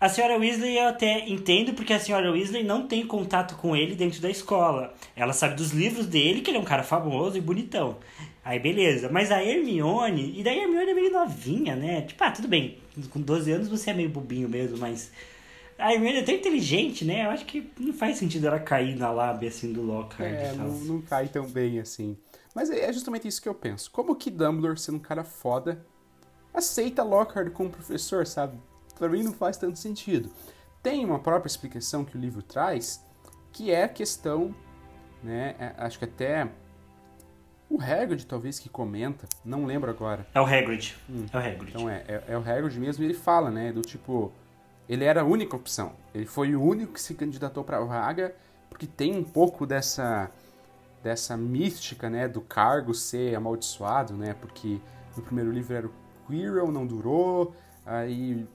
a senhora Weasley eu até entendo, porque a senhora Weasley não tem contato com ele dentro da escola. Ela sabe dos livros dele, que ele é um cara famoso e bonitão. Aí beleza. Mas a Hermione, e daí a Hermione é meio novinha, né? Tipo, ah, tudo bem, com 12 anos você é meio bobinho mesmo, mas. A Hermione é tão inteligente, né? Eu acho que não faz sentido ela cair na lábia assim do Lockhart É, não, não cai tão bem assim. Mas é é justamente isso que eu penso. Como que Dumbledore, sendo um cara foda, aceita Lockhart como professor, sabe? Pra mim não faz tanto sentido. Tem uma própria explicação que o livro traz, que é a questão, né? é, acho que até o Hagrid talvez que comenta, não lembro agora. É o Hagrid. É o Hagrid. Então é, é, é o Hagrid mesmo e ele fala, né, do tipo, ele era a única opção. Ele foi o único que se candidatou para a vaga, porque tem um pouco dessa dessa mística, né, do cargo ser amaldiçoado, né, porque no primeiro livro era o Quirrell, não durou, aí,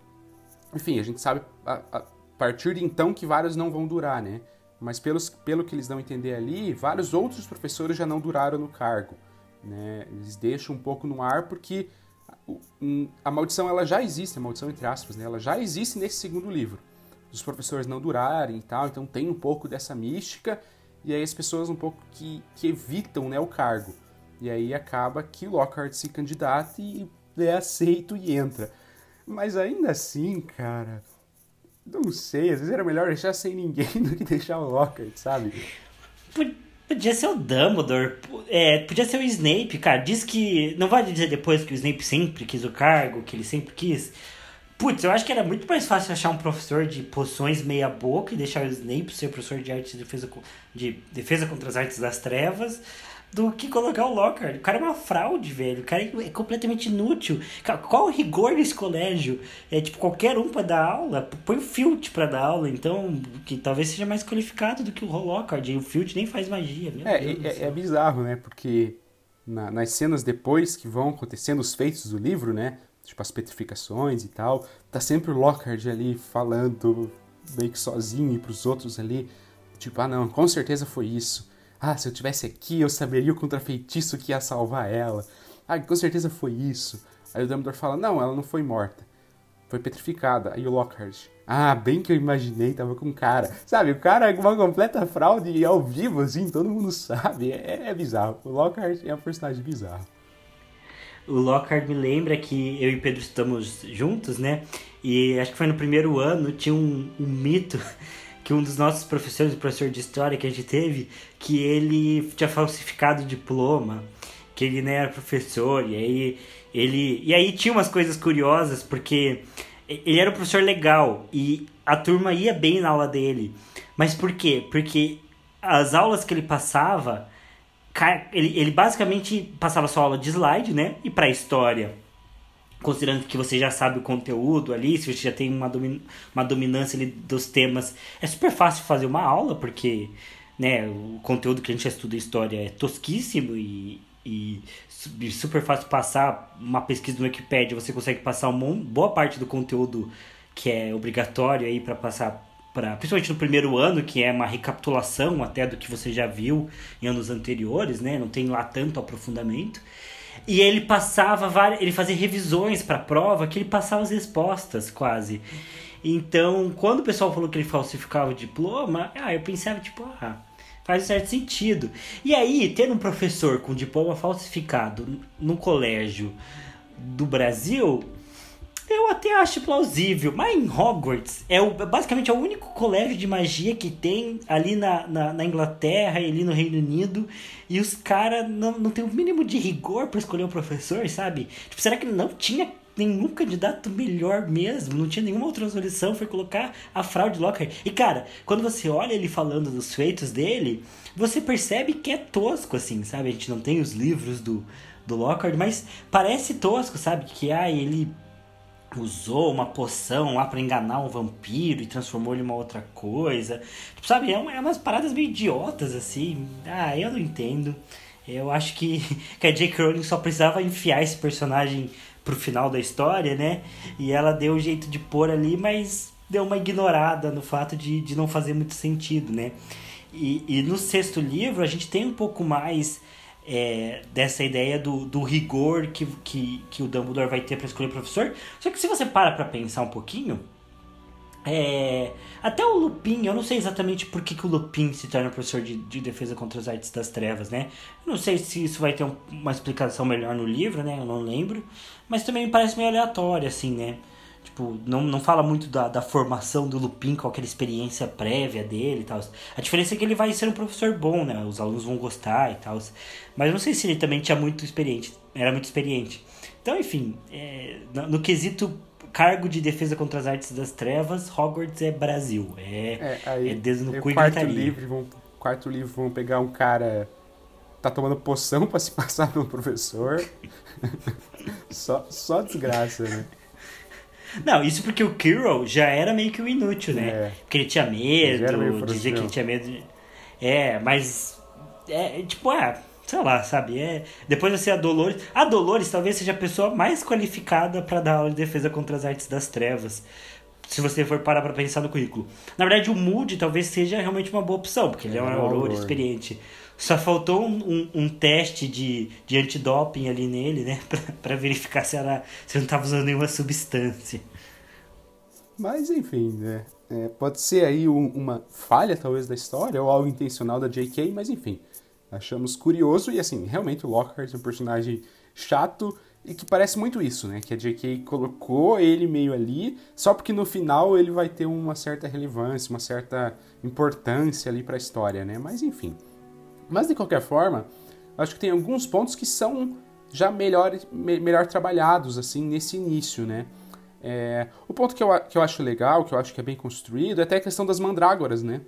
enfim, a gente sabe a, a partir de então que vários não vão durar, né, mas pelos, pelo que eles dão a entender ali, vários outros professores já não duraram no cargo, né, eles deixam um pouco no ar porque a maldição ela já existe, a maldição entre aspas, né? Ela já existe nesse segundo livro. Os professores não durarem e tal, então tem um pouco dessa mística e aí as pessoas um pouco que, que evitam, né, o cargo. E aí acaba que Lockhart se candidata e é aceito e entra. Mas ainda assim, cara, não sei, às vezes era melhor deixar sem ninguém do que deixar o Lockhart, sabe? Pod- Podia ser o Dumbledore, é, podia ser o Snape, cara. Diz que. Não vai dizer depois que o Snape sempre quis o cargo, que ele sempre quis. Putz, eu acho que era muito mais fácil achar um professor de poções meia-boca e deixar o Snape ser professor de arte de defesa, de defesa contra as artes das trevas do que colocar o Lockhart. O cara é uma fraude, velho. O cara é completamente inútil. Qual o rigor nesse colégio? É tipo, qualquer um pra dar aula, põe o Filch pra dar aula, então, que talvez seja mais qualificado do que o Lockhart. E o Filch nem faz magia, meu É, é, é bizarro, né? Porque na- nas cenas depois que vão acontecendo os feitos do livro, né? Tipo as petrificações e tal, tá sempre o Lockhart ali falando meio que sozinho e pros outros ali. Tipo, ah não, com certeza foi isso. Ah, se eu tivesse aqui, eu saberia o contrafeitiço que ia salvar ela. Ah, com certeza foi isso. Aí o Dumbledore fala, não, ela não foi morta. Foi petrificada. Aí o Lockhart. Ah, bem que eu imaginei, tava com cara. Sabe, o cara é uma completa fraude e ao vivo, assim, todo mundo sabe. É, é bizarro. O Lockhart é um personagem bizarro. O Lockhart me lembra que eu e Pedro estamos juntos, né? E acho que foi no primeiro ano, tinha um, um mito que um dos nossos professores, o professor de história que a gente teve, que ele tinha falsificado o diploma, que ele não era professor, e aí ele. E aí tinha umas coisas curiosas, porque ele era um professor legal e a turma ia bem na aula dele. Mas por quê? Porque as aulas que ele passava ele, ele basicamente passava só aula de slide, né? E pra história, considerando que você já sabe o conteúdo ali, se você já tem uma, domin uma dominância ali dos temas, é super fácil fazer uma aula, porque né, o conteúdo que a gente estuda história é tosquíssimo e, e super fácil passar uma pesquisa no Wikipedia, você consegue passar uma boa parte do conteúdo que é obrigatório aí para passar para principalmente no primeiro ano, que é uma recapitulação até do que você já viu em anos anteriores, né? Não tem lá tanto aprofundamento. E ele passava várias, ele fazia revisões para a prova que ele passava as respostas quase. Então, quando o pessoal falou que ele falsificava o diploma, ah, eu pensava tipo, ah, faz um certo sentido. E aí, ter um professor com diploma falsificado no colégio do Brasil, eu até acho plausível. Mas em Hogwarts, é o, basicamente é o único colégio de magia que tem ali na, na, na Inglaterra e ali no Reino Unido. E os caras não, não tem o mínimo de rigor para escolher o um professor, sabe? Tipo, será que não tinha nenhum candidato melhor mesmo, não tinha nenhuma outra solução, foi colocar a fraude Lockhart. E cara, quando você olha ele falando dos feitos dele, você percebe que é tosco, assim, sabe? A gente não tem os livros do, do Lockhart, mas parece tosco, sabe? Que ah, ele usou uma poção lá para enganar um vampiro e transformou ele em uma outra coisa. Tipo, sabe, é, uma, é umas paradas meio idiotas, assim. Ah, eu não entendo. Eu acho que, que a J.K. Rowling só precisava enfiar esse personagem pro final da história, né? E ela deu o jeito de pôr ali, mas deu uma ignorada no fato de, de não fazer muito sentido, né? E, e no sexto livro a gente tem um pouco mais é, dessa ideia do, do rigor que, que, que o Dumbledore vai ter para escolher o professor. Só que se você para para pensar um pouquinho, é, até o Lupin, eu não sei exatamente por que, que o Lupin se torna professor de, de defesa contra as artes das trevas, né? Eu não sei se isso vai ter um, uma explicação melhor no livro, né? Eu não lembro. Mas também me parece meio aleatório, assim, né? Tipo, não, não fala muito da, da formação do Lupin com aquela experiência prévia dele e tal. A diferença é que ele vai ser um professor bom, né? Os alunos vão gostar e tal. Mas não sei se ele também tinha muito experiente, era muito experiente. Então, enfim, é, no, no, quesito cargo de defesa contra as artes das trevas, Hogwarts é Brasil. É, é, aí, é no cu quarto livro, vão, quarto livro vão pegar um cara tá tomando poção para se passar pelo professor. só, só desgraça, né? Não, isso porque o Kirill já era meio que o inútil, né? É. Porque ele tinha medo, dizer que ele tinha medo. De... É, mas. É, tipo, é. Sei lá, sabe? É, depois você a Dolores. A Dolores talvez seja a pessoa mais qualificada para dar aula de defesa contra as artes das trevas. Se você for parar pra pensar no currículo. Na verdade, o Moody talvez seja realmente uma boa opção, porque ele é um auror experiente. Só faltou um, um, um, teste de, de antidoping ali nele, né? Pra verificar se, ela, se não estava usando nenhuma substância. Mas enfim, né? É, pode ser aí um, uma falha, talvez, da história, ou algo intencional da J.K., mas enfim. Achamos curioso e, assim, realmente o Lockhart é um personagem chato e que parece muito isso, né? Que a J.K. colocou ele meio ali, só porque no final ele vai ter uma certa relevância, uma certa importância ali para a história, né? Mas enfim. Mas de qualquer forma, acho que tem alguns pontos que são já melhor, me, melhor trabalhados assim nesse início, né? É, o ponto que eu, que eu acho legal, que eu acho que é bem construído, é até a questão das mandrágoras, né?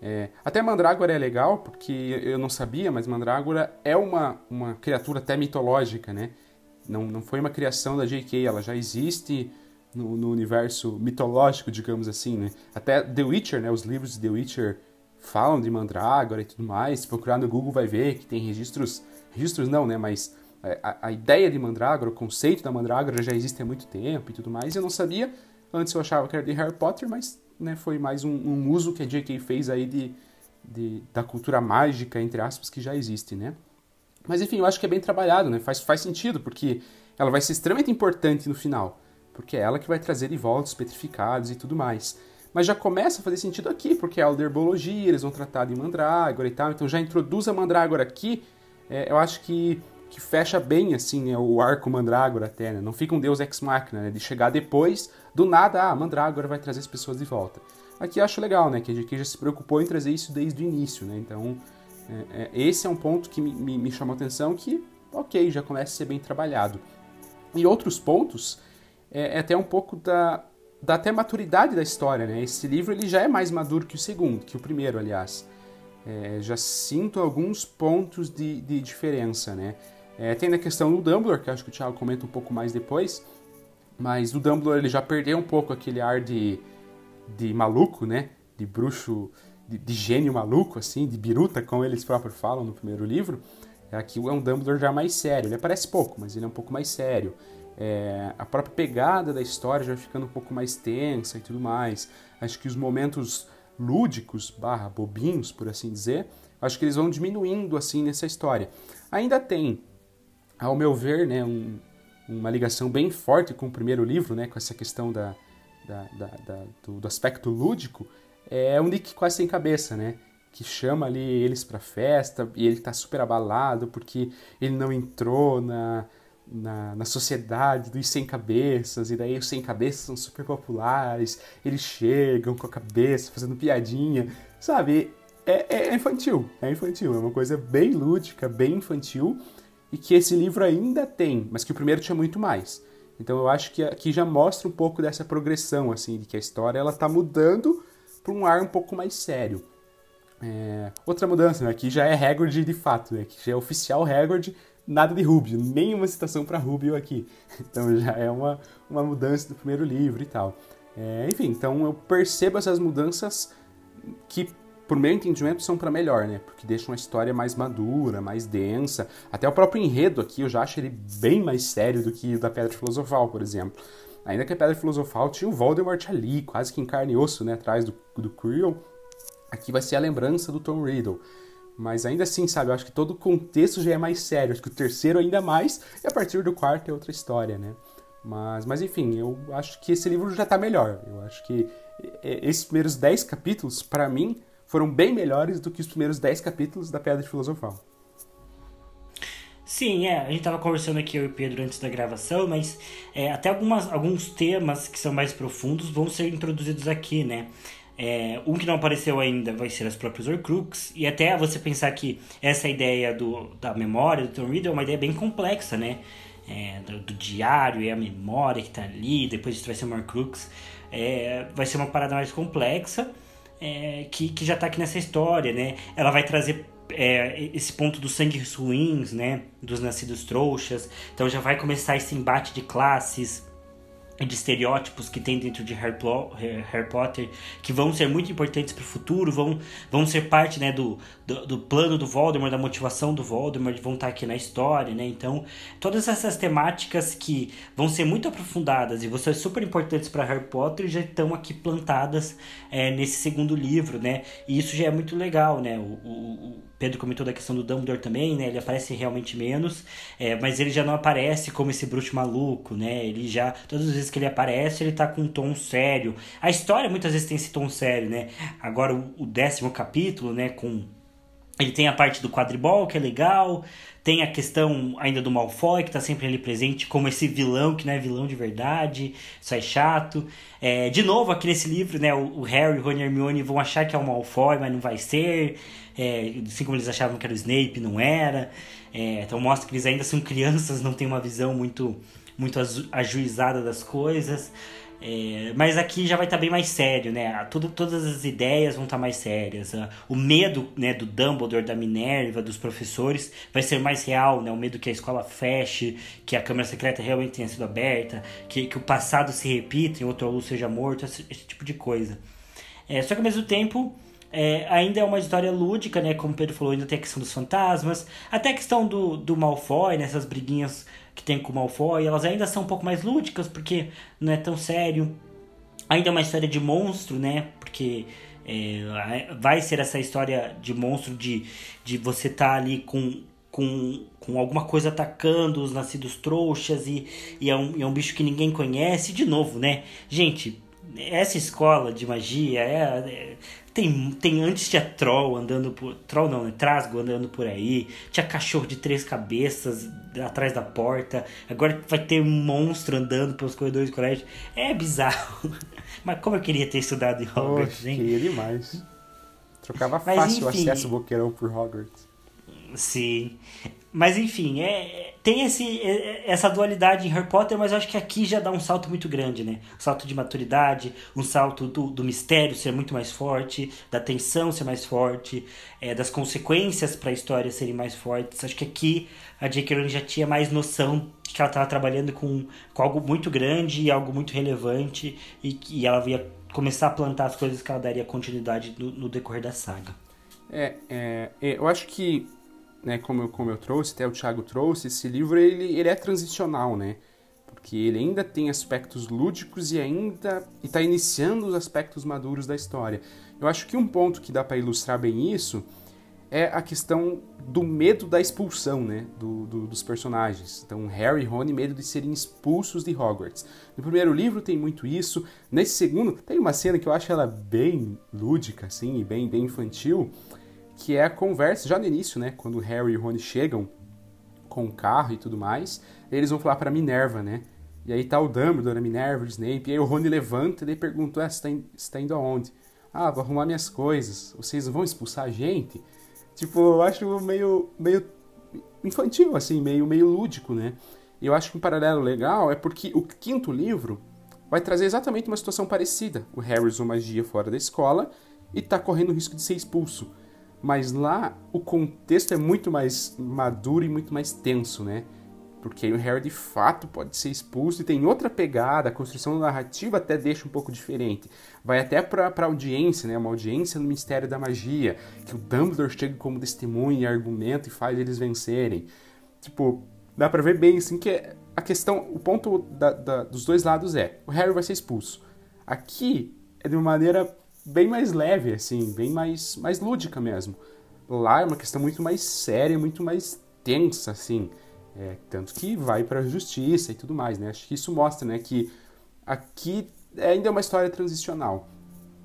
É, até mandrágora é legal, porque eu não sabia, mas mandrágora é uma, uma criatura até mitológica, né? Não, não foi uma criação da J.K., ela já existe no, no universo mitológico, digamos assim, né? Até The Witcher, né? Os livros de The Witcher falam de mandrágora e tudo mais. Se procurar no Google vai ver que tem registros, registros não, né, mas é, a, a ideia de mandrágora, o conceito da mandrágora já existe há muito tempo e tudo mais. Eu não sabia, antes eu achava que era de Harry Potter, mas né, foi mais um, um uso que a J.K. fez aí de, de, da cultura mágica, entre aspas, que já existe, né. Mas enfim, eu acho que é bem trabalhado, né, faz, faz sentido, porque ela vai ser extremamente importante no final, porque é ela que vai trazer de volta os petrificados e tudo mais. Mas já começa a fazer sentido aqui, porque é a alderbologia, eles vão tratar de mandrágora e tal, então já introduz a mandrágora aqui, é, eu acho que, que fecha bem, assim, né, o arco mandrágora até, né? Não fica um deus ex-máquina, né, de chegar depois, do nada, ah, a mandrágora vai trazer as pessoas de volta. Aqui eu acho legal, né, que a gente já se preocupou em trazer isso desde o início, né, então é, é, esse é um ponto que me, me, me chamou a atenção, que, ok, já começa a ser bem trabalhado. E outros pontos, é, é até um pouco da, da até maturidade da história, né? Esse livro ele já é mais maduro que o segundo, que o primeiro, aliás. É, já sinto alguns pontos de, de diferença, né? É, tem na questão do Dumbledore, que acho que o Thiago comenta um pouco mais depois, Mas o Dumbledore ele já perdeu um pouco aquele ar de, de maluco, né? De bruxo, de, de gênio maluco, assim, de biruta, como eles próprios falam no primeiro livro. Aqui é um Dumbledore já mais sério. Ele aparece pouco, mas ele é um pouco mais sério. É, a própria pegada da história já ficando um pouco mais tensa e tudo mais. Acho que os momentos lúdicos, barra bobinhos, por assim dizer, acho que eles vão diminuindo assim nessa história. Ainda tem, ao meu ver, né, um, uma ligação bem forte com o primeiro livro, né, com essa questão da, da, da, da do, do, aspecto lúdico, é o Nick quase sem cabeça, né? Que chama ali eles pra festa e ele tá super abalado porque ele não entrou na, na, na sociedade dos sem cabeças, e daí os sem cabeças são super populares, eles chegam com a cabeça fazendo piadinha, sabe? É, é, é infantil, é infantil, é uma coisa bem lúdica, bem infantil, e que esse livro ainda tem, mas que o primeiro tinha muito mais. Então eu acho que aqui já mostra um pouco dessa progressão, assim, de que a história ela tá mudando para um ar um pouco mais sério. É... Outra mudança, né? aqui já é Hagrid de fato, né? aqui já é oficial Hagrid, nada de Rubio, nenhuma citação para Rubio aqui. Então já é uma, uma mudança do primeiro livro e tal. É, enfim, então eu percebo essas mudanças que por meu entendimento, são para melhor, né? Porque deixam a história mais madura, mais densa. Até o próprio enredo aqui eu já acho ele bem mais sério do que o da Pedra Filosofal, por exemplo. Ainda que a Pedra Filosofal tinha o Voldemort ali, quase que em carne e osso, né? Atrás do, do Quirrell. Aqui vai ser a lembrança do Tom Riddle. Mas ainda assim, sabe, eu acho que todo o contexto já é mais sério. Acho que o terceiro ainda mais, e a partir do quarto é outra história, né? Mas, mas enfim, eu acho que esse livro já tá melhor. Eu acho que esses primeiros dez capítulos, para mim, foram bem melhores do que os primeiros 10 capítulos da Pedra Filosofal. Sim, é, a gente estava conversando aqui eu e o Pedro antes da gravação, mas é, até algumas, alguns temas que são mais profundos vão ser introduzidos aqui, né? É, um que não apareceu ainda vai ser as próprias Horcrux, e até você pensar que essa ideia do, da memória do Tom Riddle é uma ideia bem complexa, né? É, do, do, diário e a memória que está ali, depois de vai ser uma Horcrux, é, vai ser uma parada mais complexa, é, que, que já está aqui nessa história, né? Ela vai trazer é, esse ponto dos sangues ruins, né? Dos nascidos trouxas. Então já vai começar esse embate de classes de estereótipos que tem dentro de Harry, Harry Potter que vão ser muito importantes para o futuro, vão, vão ser parte né, do, do, do, plano do Voldemort, da motivação do Voldemort, vão estar aqui na história, né? Então, todas essas temáticas que vão ser muito aprofundadas e vão ser super importantes para Harry Potter já estão aqui plantadas é, nesse segundo livro, né? E isso já é muito legal, né? O, o, Pedro comentou da questão do Dumbledore também, né? Ele aparece realmente menos, é, mas ele já não aparece como esse bruxo maluco, né? Ele já, todas as vezes que ele aparece, ele tá com um tom sério. A história muitas vezes tem esse tom sério, né? Agora o, o décimo capítulo, né? Com ele tem a parte do quadribol, que é legal. Tem a questão ainda do Malfoy, que tá sempre ali presente, como esse vilão, que não é vilão de verdade. Isso é chato. É, de novo, aqui nesse livro, né? O, o Harry, o Ron e Hermione vão achar que é o Malfoy, mas não vai ser. É, assim como eles achavam que era o Snape, não era. É, então mostra que eles ainda são crianças, não têm uma visão muito, muito ajuizada das coisas. É, mas aqui já vai estar tá bem mais sério, né? Tudo, todas as ideias vão estar tá mais sérias. O medo né, do Dumbledore, da Minerva, dos professores vai ser mais real, né? O medo que a escola feche, que a Câmara Secreta realmente tenha sido aberta, que, que o passado se repita e outro aluno seja morto, esse, esse tipo de coisa. É, só que ao mesmo tempo, é, ainda é uma história lúdica, né? Como o Pedro falou, ainda tem a questão dos fantasmas, até a questão do, do Malfoy, nessas né? briguinhas que tem com o Malfoy, elas ainda são um pouco mais lúdicas, porque não é tão sério. Ainda é uma história de monstro, né? Porque é, vai ser essa história de monstro de, de você estar tá ali com, com, com alguma coisa atacando os nascidos trouxas e, e, é um, é um bicho que ninguém conhece. De novo, né? Gente, essa escola de magia é, é tem, tem antes tinha troll andando por. Troll não, né? Trasgo andando por aí. Tinha cachorro de três cabeças atrás da porta. Agora vai ter um monstro andando pelos corredores do colégio. É bizarro. Mas como eu queria ter estudado em Hogwarts, hein? Queria demais. Trocava Mas, fácil enfim, o acesso boqueirão por Hogwarts. Sim. Mas enfim, é, tem esse, é, essa dualidade em Harry Potter, mas eu acho que aqui já dá um salto muito grande, né? Um salto de maturidade, um salto do, do mistério ser muito mais forte, da tensão ser mais forte, é, das consequências para a história serem mais fortes. Acho que aqui a J.K. Rowling já tinha mais noção de que ela estava trabalhando com, com algo muito grande e algo muito relevante e que ela ia começar a plantar as coisas que ela daria continuidade no, no decorrer da saga. É, é, é eu acho que né, como eu, como eu trouxe, até o Thiago trouxe, esse livro ele, ele é transicional, né? Porque ele ainda tem aspectos lúdicos e ainda está iniciando os aspectos maduros da história. Eu acho que um ponto que dá para ilustrar bem isso é a questão do medo da expulsão, né, do, do, dos personagens. Então, Harry e Rony, medo de serem expulsos de Hogwarts. No primeiro livro tem muito isso. Nesse segundo, tem uma cena que eu acho ela bem lúdica, assim, e bem, bem infantil, que é a conversa, já no início, né, quando Harry e Rony chegam com o carro e tudo mais, eles vão falar para Minerva, né? E aí tá o Dumbledore, a Minerva, o Snape, e aí o Rony levanta e ele pergunta, ah, você tá, você tá indo aonde? Ah, vou arrumar minhas coisas, vocês vão expulsar a gente? Tipo, eu acho meio, meio infantil, assim, meio, meio lúdico, né? E eu acho que um paralelo legal é porque o quinto livro vai trazer exatamente uma situação parecida. O Harry usou magia fora da escola e tá correndo o risco de ser expulso. Mas lá o contexto é muito mais maduro e muito mais tenso, né? Porque o Harry de fato pode ser expulso e tem outra pegada, a construção narrativa até deixa um pouco diferente. Vai até pra, pra audiência, né? Uma audiência no Mistério da Magia, que o Dumbledore chega como testemunha argumento e faz eles vencerem. Tipo, dá pra ver bem assim que a questão, o ponto da, da, dos dois lados é: o Harry vai ser expulso. Aqui é de uma maneira bem mais leve, assim, bem mais, mais lúdica mesmo. Lá é uma questão muito mais séria, muito mais tensa, assim. É, tanto que vai para a justiça e tudo mais, né? Acho que isso mostra, né, que aqui ainda é uma história transicional.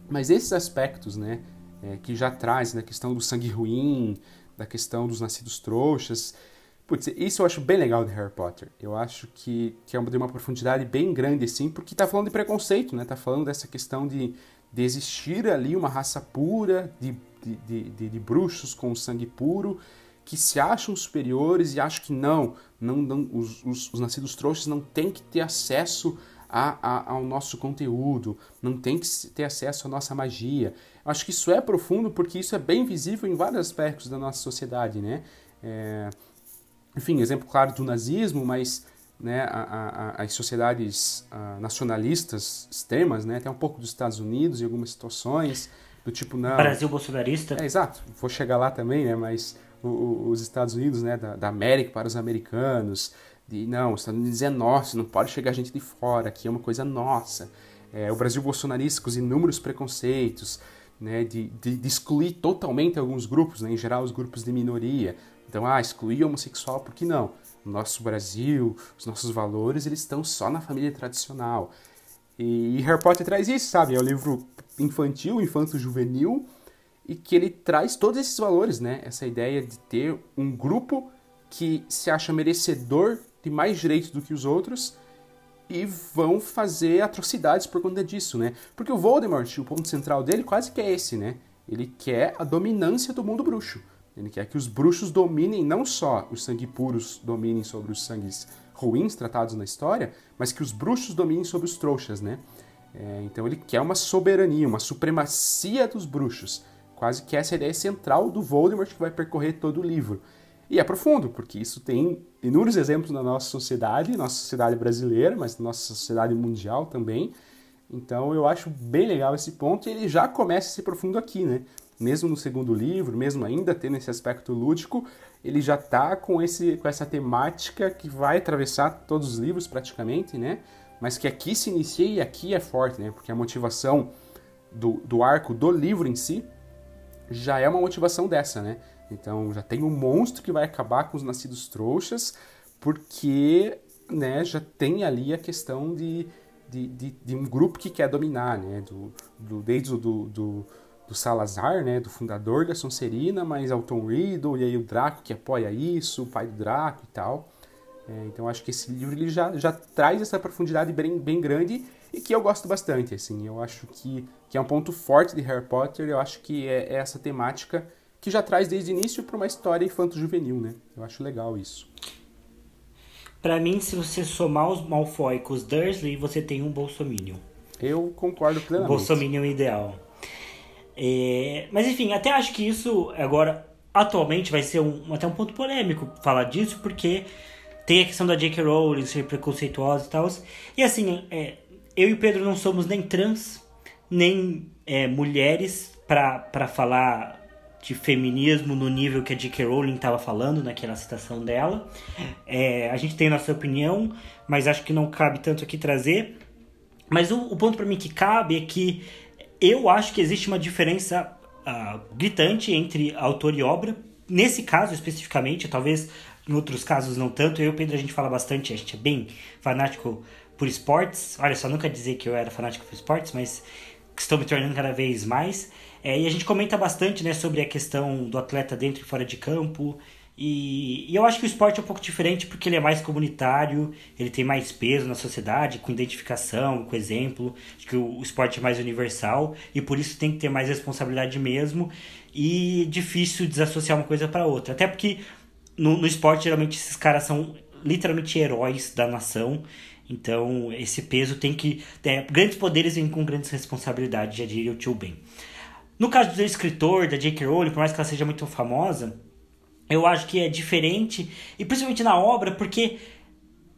Mas esses aspectos, né, é, que já traz na né, questão do sangue ruim, da questão dos nascidos trouxas, putz, isso eu acho bem legal de Harry Potter. Eu acho que, que é uma, de uma profundidade bem grande, assim, porque tá falando de preconceito, né? Tá falando dessa questão de de existir ali uma raça pura de, de, de, de, bruxos com sangue puro que se acham superiores e acham que não, não, não os, os, os nascidos trouxas não têm que ter acesso a, a, ao nosso conteúdo, não tem que ter acesso à nossa magia. Eu acho que isso é profundo porque isso é bem visível em vários aspectos da nossa sociedade, né? É, enfim, exemplo claro do nazismo, mas né, a, a, as sociedades a, nacionalistas extremas, né, até um pouco dos Estados Unidos em algumas situações, do tipo não... Brasil bolsonarista. É, exato, vou chegar lá também, né, mas o, o, os Estados Unidos, né, da, da, América para os americanos, de não, os Estados Unidos é nosso, não pode chegar gente de fora, aqui é uma coisa nossa. É, o Brasil bolsonarista com os inúmeros preconceitos, né, de, de, de excluir totalmente alguns grupos, né, em geral os grupos de minoria. Então, ah, excluir homossexual, por que não? Nosso Brasil, os nossos valores, eles estão só na família tradicional. E Harry Potter traz isso, sabe? É um livro infantil, infanto-juvenil, e que ele traz todos esses valores, né? Essa ideia de ter um grupo que se acha merecedor de mais direitos do que os outros e vão fazer atrocidades por conta disso, né? Porque o Voldemort, o ponto central dele quase que é esse, né? Ele quer a dominância do mundo bruxo. Ele quer que os bruxos dominem não só os sangue puros dominem sobre os sangues ruins tratados na história, mas que os bruxos dominem sobre os trouxas, né? É, então ele quer uma soberania, uma supremacia dos bruxos. Quase que essa é a ideia central do Voldemort que vai percorrer todo o livro. E é profundo, porque isso tem inúmeros exemplos na nossa sociedade, nossa sociedade brasileira, mas na nossa sociedade mundial também. Então eu acho bem legal esse ponto e ele já começa a ser profundo aqui, né? Mesmo no segundo livro, mesmo ainda tendo esse aspecto lúdico, ele já está com, esse, com essa temática que vai atravessar todos os livros praticamente, né? Mas que aqui se inicia e aqui é forte, né? Porque a motivação do, do arco do livro em si já é uma motivação dessa, né? Então já tem um monstro que vai acabar com os nascidos trouxas, porque né, já tem ali a questão de, de, de, de um grupo que quer dominar, né? Do, do, desde o do, do do Salazar, né, do fundador da Sonserina, mas ao Tom Riddle e aí o Draco que apoia isso, o pai do Draco e tal. É, então acho que esse livro ele já, já traz essa profundidade bem, bem grande e que eu gosto bastante, assim. Eu acho que, que é um ponto forte de Harry Potter, eu acho que é, é essa temática que já traz desde o início para uma história infanto-juvenil, né? Eu acho legal isso. Para mim, se você somar os Malfoy com os Dursley, você tem um Bolsominion. Eu concordo plenamente. O Bolsominion ideal. É, mas enfim, até acho que isso agora, atualmente, vai ser um, até um ponto polêmico falar disso, porque tem a questão da J.K. Rowling ser preconceituosa e tal. E assim, é, eu e o Pedro não somos nem trans, nem é, mulheres para falar de feminismo no nível que a J.K. Rowling estava falando naquela citação dela. É, a gente tem nossa opinião, mas acho que não cabe tanto aqui trazer. Mas o, o ponto para mim que cabe é que eu acho que existe uma diferença uh, gritante entre autor e obra. Nesse caso especificamente, talvez em outros casos não tanto. Eu e o Pedro a gente fala bastante, a gente é bem fanático por esportes. Olha só, nunca dizer que eu era fanático por esportes, mas estou me tornando cada vez mais. É, e a gente comenta bastante né, sobre a questão do atleta dentro e fora de campo. E, e, eu acho que o esporte é um pouco diferente porque ele é mais comunitário, ele tem mais peso na sociedade, com identificação, com exemplo. Acho que o, o esporte é mais universal e por isso tem que ter mais responsabilidade mesmo. E difícil desassociar uma coisa para outra. Até porque no, no esporte, geralmente, esses caras são literalmente heróis da nação. Então, esse peso tem que. É, grandes poderes vêm com grandes responsabilidades, já diria o tio Ben. No caso do escritor, da J.K. Rowling, por mais que ela seja muito famosa, eu acho que é diferente, e principalmente na obra, porque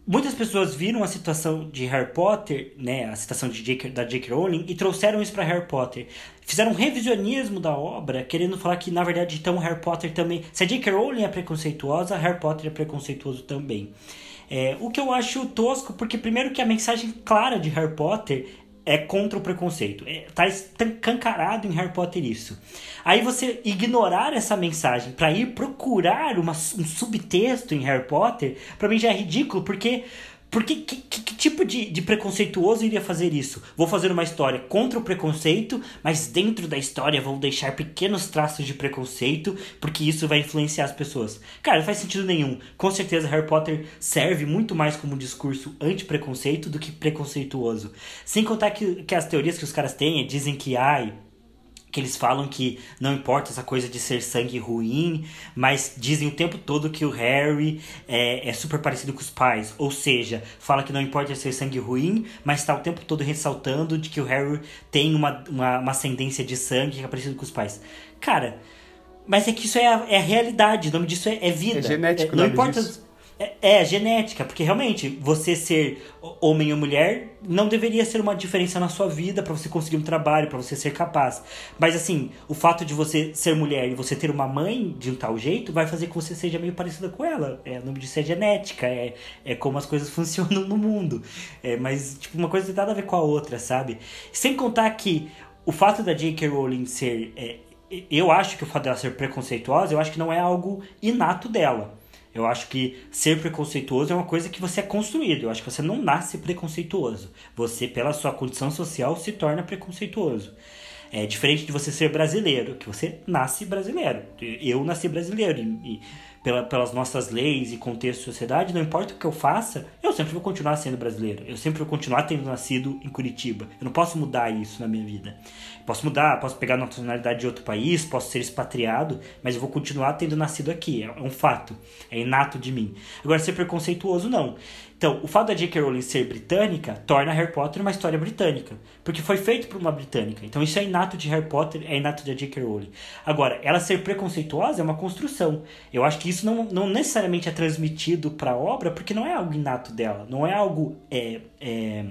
muitas pessoas viram a situação de Harry Potter, né, a situação de J. da J.K. Rowling, e trouxeram isso para Harry Potter. Fizeram um revisionismo da obra, querendo falar que, na verdade, então Harry Potter também... Se a J.K. Rowling é preconceituosa, Harry Potter é preconceituoso também. É, o que eu acho tosco, porque primeiro que a mensagem clara de Harry Potter é contra o preconceito. É, tá em Harry Potter isso. Aí você ignorar essa mensagem para ir procurar uma, um subtexto em Harry Potter, para mim já é ridículo, porque porque que, que, que, tipo de, de preconceituoso iria fazer isso? Vou fazer uma história contra o preconceito, mas dentro da história vou deixar pequenos traços de preconceito, porque isso vai influenciar as pessoas. Cara, não faz sentido nenhum. Com certeza Harry Potter serve muito mais como discurso anti-preconceito do que preconceituoso. Sem contar que, que as teorias que os caras têm dizem que, ai, que eles falam que não importa essa coisa de ser sangue ruim, mas dizem o tempo todo que o Harry é, é super parecido com os pais. Ou seja, fala que não importa ser sangue ruim, mas está o tempo todo ressaltando de que o Harry tem uma, uma, uma ascendência de sangue que é parecido com os pais. Cara, mas é que isso é a, é a realidade, o nome disso é, é vida. É genético, é, não importa. Disso. É, é, genética, porque realmente você ser homem ou mulher não deveria ser uma diferença na sua vida para você conseguir um trabalho, para você ser capaz. Mas assim, o fato de você ser mulher e você ter uma mãe de um tal jeito vai fazer que você seja meio parecida com ela. É, o nome disso é genética, é, é como as coisas funcionam no mundo. É, mas, tipo, uma coisa tem nada a ver com a outra, sabe? Sem contar que o fato da J.K. Rowling ser. É, eu acho que o fato dela ser preconceituosa, eu acho que não é algo inato dela. Eu acho que ser preconceituoso é uma coisa que você é construído. Eu acho que você não nasce preconceituoso. Você, pela sua condição social, se torna preconceituoso. É diferente de você ser brasileiro, que você nasce brasileiro. Eu nasci brasileiro e, pela, pelas nossas leis e contexto de sociedade, não importa o que eu faça, eu sempre vou continuar sendo brasileiro. Eu sempre vou continuar tendo nascido em Curitiba. Eu não posso mudar isso na minha vida. Posso mudar, posso pegar nacionalidade de outro país, posso ser expatriado, mas eu vou continuar tendo nascido aqui. É um fato. É inato de mim. Agora, ser preconceituoso, não. Então, o fato da J.K. Rowling ser britânica torna Harry Potter uma história britânica. Porque foi feito por uma britânica. Então, isso é inato de Harry Potter, é inato da J.K. Rowling. Agora, ela ser preconceituosa é uma construção. Eu acho que isso não, não necessariamente é transmitido para a obra, porque não é algo inato dela. Não é algo é, é,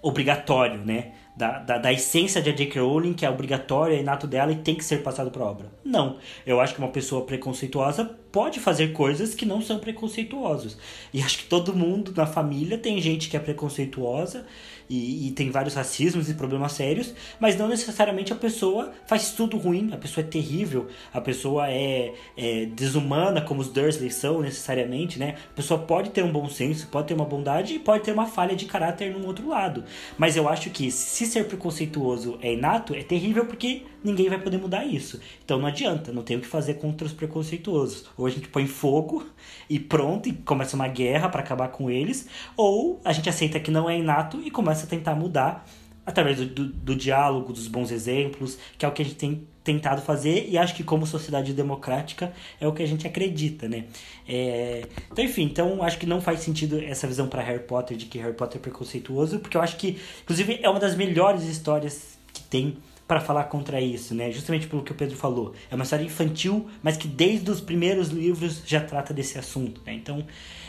obrigatório, né? da, da, da, essência de J.K. Rowling, que é obrigatória, é inato dela e tem que ser passado para obra. Não. Eu acho que uma pessoa preconceituosa pode fazer coisas que não são preconceituosas. E acho que todo mundo na família tem gente que é preconceituosa e, e, tem vários racismos e problemas sérios, mas não necessariamente a pessoa faz tudo ruim, a pessoa é terrível, a pessoa é, é desumana, como os Dursley são necessariamente, né? A pessoa pode ter um bom senso, pode ter uma bondade e pode ter uma falha de caráter no outro lado. Mas eu acho que se ser preconceituoso é inato, é terrível porque ninguém vai poder mudar isso. Então não adianta, não tem o que fazer contra os preconceituosos. Ou a gente põe fogo e pronto, e começa uma guerra para acabar com eles, ou a gente aceita que não é inato e começa a tentar mudar através do, do, do, diálogo, dos bons exemplos, que é o que a gente tem tentado fazer e acho que como sociedade democrática é o que a gente acredita, né? É... Então, enfim, então acho que não faz sentido essa visão para Harry Potter de que Harry Potter é preconceituoso, porque eu acho que, inclusive, é uma das melhores histórias que tem para falar contra isso, né? Justamente pelo que o Pedro falou. É uma história infantil, mas que desde os primeiros livros já trata desse assunto, né? Então,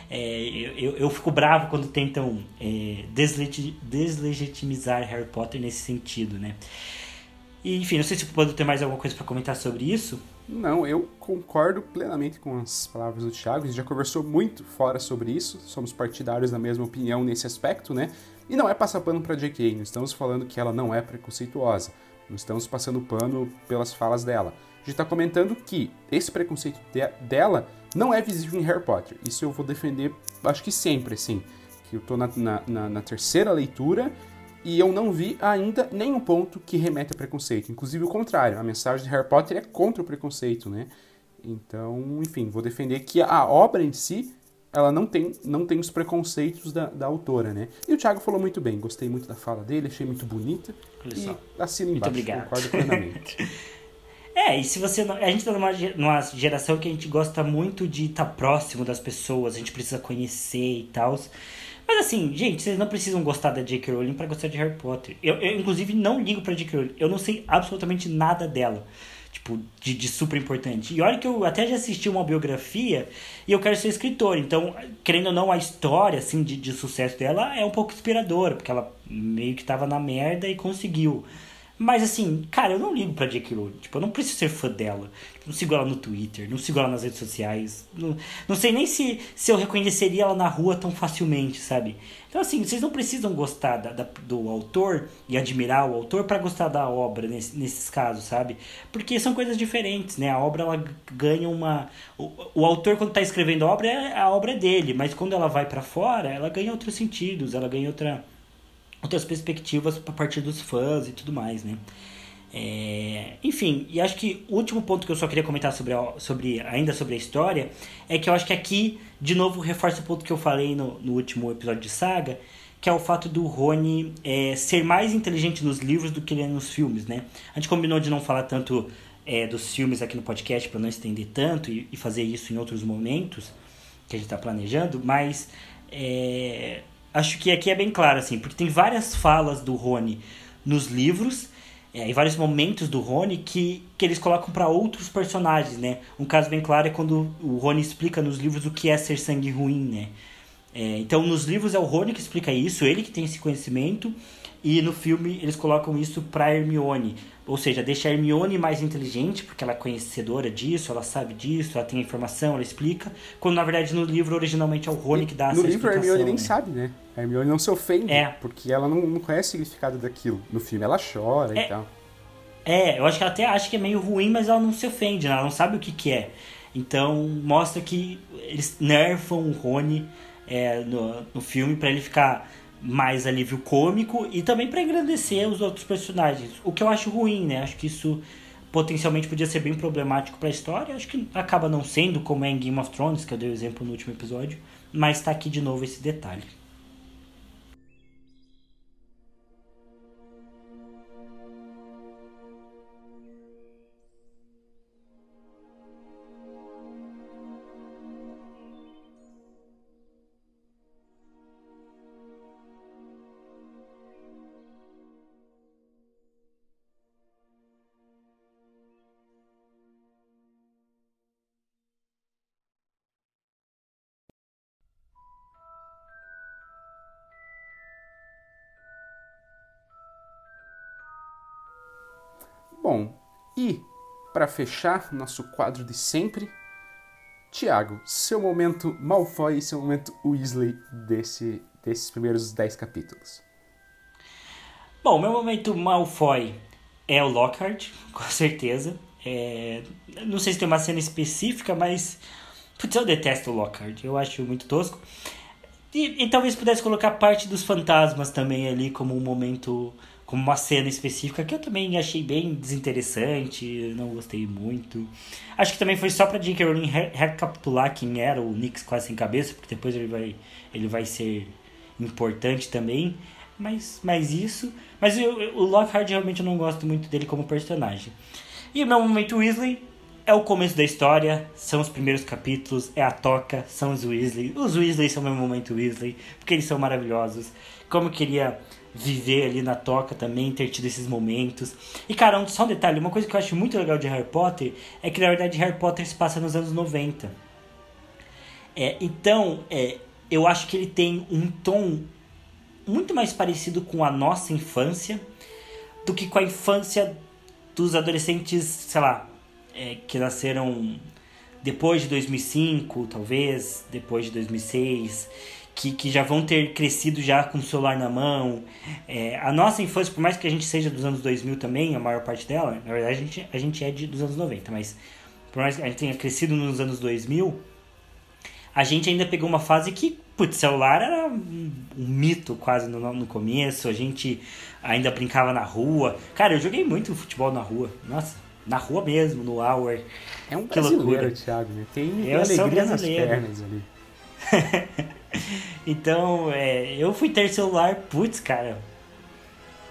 é, eu, eu fico bravo quando tentam é, deslegitimizar Harry Potter nesse sentido, né? E, enfim, não sei se o Pedro tem mais alguma coisa para comentar sobre isso. Não, eu concordo plenamente com as palavras do Thiago. A gente já conversou muito fora sobre isso. Somos partidários da mesma opinião nesse aspecto, né? E não é passar pano para J.K. Não estamos falando que ela não é preconceituosa. Não estamos passando pano pelas falas dela. A gente está comentando que esse preconceito de dela não é visível em Harry Potter. Isso eu vou defender, acho que sempre, assim. Que eu estou na, na, na, terceira leitura e eu não vi ainda nenhum ponto que remete a preconceito. Inclusive o contrário, a mensagem de Harry Potter é contra o preconceito, né? Então, enfim, vou defender que a obra em si ela não tem, não tem os preconceitos da, da autora, né? E o Thiago falou muito bem, gostei muito da fala dele, achei muito bonita. Olha e assino embaixo, muito obrigado. concordo plenamente. é, e se você não, A gente tá numa, numa geração que a gente gosta muito de estar tá próximo das pessoas, a gente precisa conhecer e tal. Mas assim, gente, vocês não precisam gostar da J.K. Rowling para gostar de Harry Potter. Eu, eu, inclusive, não ligo pra J.K. Rowling. Eu não sei absolutamente nada dela tipo, de, de, super importante. E olha que eu até já assisti uma biografia e eu quero ser escritor. Então, querendo ou não, a história, assim, de, de sucesso dela é um pouco inspiradora, porque ela meio que tava na merda e conseguiu. Mas assim, cara, eu não ligo pra J.K. Rowling. Tipo, eu não preciso ser fã dela. Tipo, não sigo ela no Twitter, não sigo ela nas redes sociais. Não, não sei nem se, se eu reconheceria ela na rua tão facilmente, sabe? Então, assim, vocês não precisam gostar da, da do autor e admirar o autor para gostar da obra nesse, nesses casos, sabe? Porque são coisas diferentes, né? A obra, ela ganha uma... O, o autor, quando tá escrevendo a obra, é, a obra é dele. Mas quando ela vai para fora, ela ganha outros sentidos, ela ganha outra outras perspectivas a partir dos fãs e tudo mais, né? É, enfim, e acho que o último ponto que eu só queria comentar sobre, sobre ainda sobre a história é que eu acho que aqui, de novo, reforça o ponto que eu falei no, no último episódio de Saga, que é o fato do Rony é, ser mais inteligente nos livros do que ele é nos filmes, né? A gente combinou de não falar tanto é, dos filmes aqui no podcast para não estender tanto e, e, fazer isso em outros momentos que a gente está planejando, mas é, acho que aqui é bem claro, assim, porque tem várias falas do Rony nos livros, é, e vários momentos do Rony que, que eles colocam para outros personagens, né? Um caso bem claro é quando o Rony explica nos livros o que é ser sangue ruim, né? É, então, nos livros é o Rony que explica isso, ele que tem esse conhecimento, e no filme eles colocam isso pra Hermione. Ou seja, deixa a Hermione mais inteligente, porque ela é conhecedora disso, ela sabe disso, ela tem a informação, ela explica. Quando na verdade no livro originalmente é o Rony que dá no essa livro, explicação. No livro a Hermione né? nem sabe, né? A Hermione não se ofende, é. porque ela não, não conhece o significado daquilo. No filme ela chora é. e tal. É, eu acho que ela até acha que é meio ruim, mas ela não se ofende, né? ela não sabe o que, que é. Então mostra que eles nerfam o Rony é, no, no filme para ele ficar mais alívio cômico e também para engrandecer os outros personagens. O que eu acho ruim, né? Acho que isso potencialmente podia ser bem problemático para a história. Acho que acaba não sendo, como é em Game of Thrones, que eu dei o exemplo no último episódio, mas está aqui de novo esse detalhe. Para fechar nosso quadro de sempre, Tiago, seu momento Malfoy e seu momento Weasley desse, desses primeiros 10 capítulos. Bom, meu momento Malfoy é o Lockhart, com certeza. É, não sei se tem uma cena específica, mas putz, eu detesto o Lockhart, eu acho muito tosco. E, e talvez pudesse colocar parte dos fantasmas também ali como um momento como uma cena específica que eu também achei bem desinteressante, não gostei muito. Acho que também foi só pra J.K. Rowling recapitular quem era o Nix quase sem cabeça, porque depois ele vai, ele vai ser importante também. mas, mas isso. Mas eu, o Lockhart realmente eu não gosto muito dele como personagem. E o meu momento Weasley é o começo da história, são os primeiros capítulos, é a toca, são os Weasley. Os Weasley são meu momento Weasley, porque eles são maravilhosos. Como eu queria viver ali na toca também, ter tido esses momentos. E cara, um, só um detalhe, uma coisa que eu acho muito legal de Harry Potter é que na verdade Harry Potter se passa nos anos 90. É, então, é, eu acho que ele tem um tom muito mais parecido com a nossa infância do que com a infância dos adolescentes, sei lá, é, que nasceram depois de 2005, talvez, depois de 2006, que, que já vão ter crescido já com o celular na mão. É, a nossa infância, por mais que a gente seja dos anos 2000 também, a maior parte dela, na verdade a gente, a gente é de, dos anos 90, mas por mais que a gente tenha crescido nos anos 2000, a gente ainda pegou uma fase que, putz, celular era um, um mito quase no, no começo, a gente ainda brincava na rua. Cara, eu joguei muito futebol na rua, nossa, na rua mesmo, no hour. É um que brasileiro, loucura. Thiago, né? Tem eu alegria nas pernas ali. então, é, eu fui ter celular, putz, cara.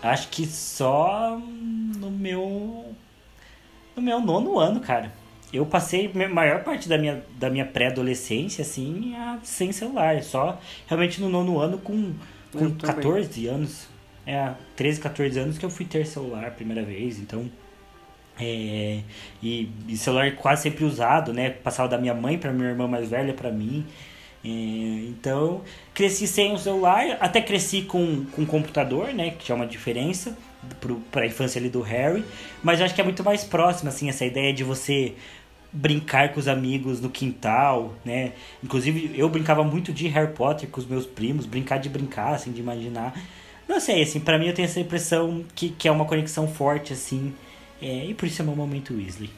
Acho que só no meu. No meu nono ano, cara. Eu passei a maior parte da minha, da minha pré-adolescência, assim, sem celular. Só realmente no nono ano com, com 14 anos. É, 13, 14 anos que eu fui ter celular a primeira vez, então. É, e, e celular quase sempre usado, né? Passava da minha mãe para minha irmã mais velha para mim. É, então, cresci sem o celular, até cresci com, com computador, né? Que é uma diferença para a infância ali do Harry. Mas eu acho que é muito mais próximo, assim, essa ideia de você brincar com os amigos no quintal, né? Inclusive, eu brincava muito de Harry Potter com os meus primos, brincar de brincar, assim, de imaginar. Não sei, assim, para mim eu tenho essa impressão que, que é uma conexão forte, assim, é, e por isso é meu momento Weasley.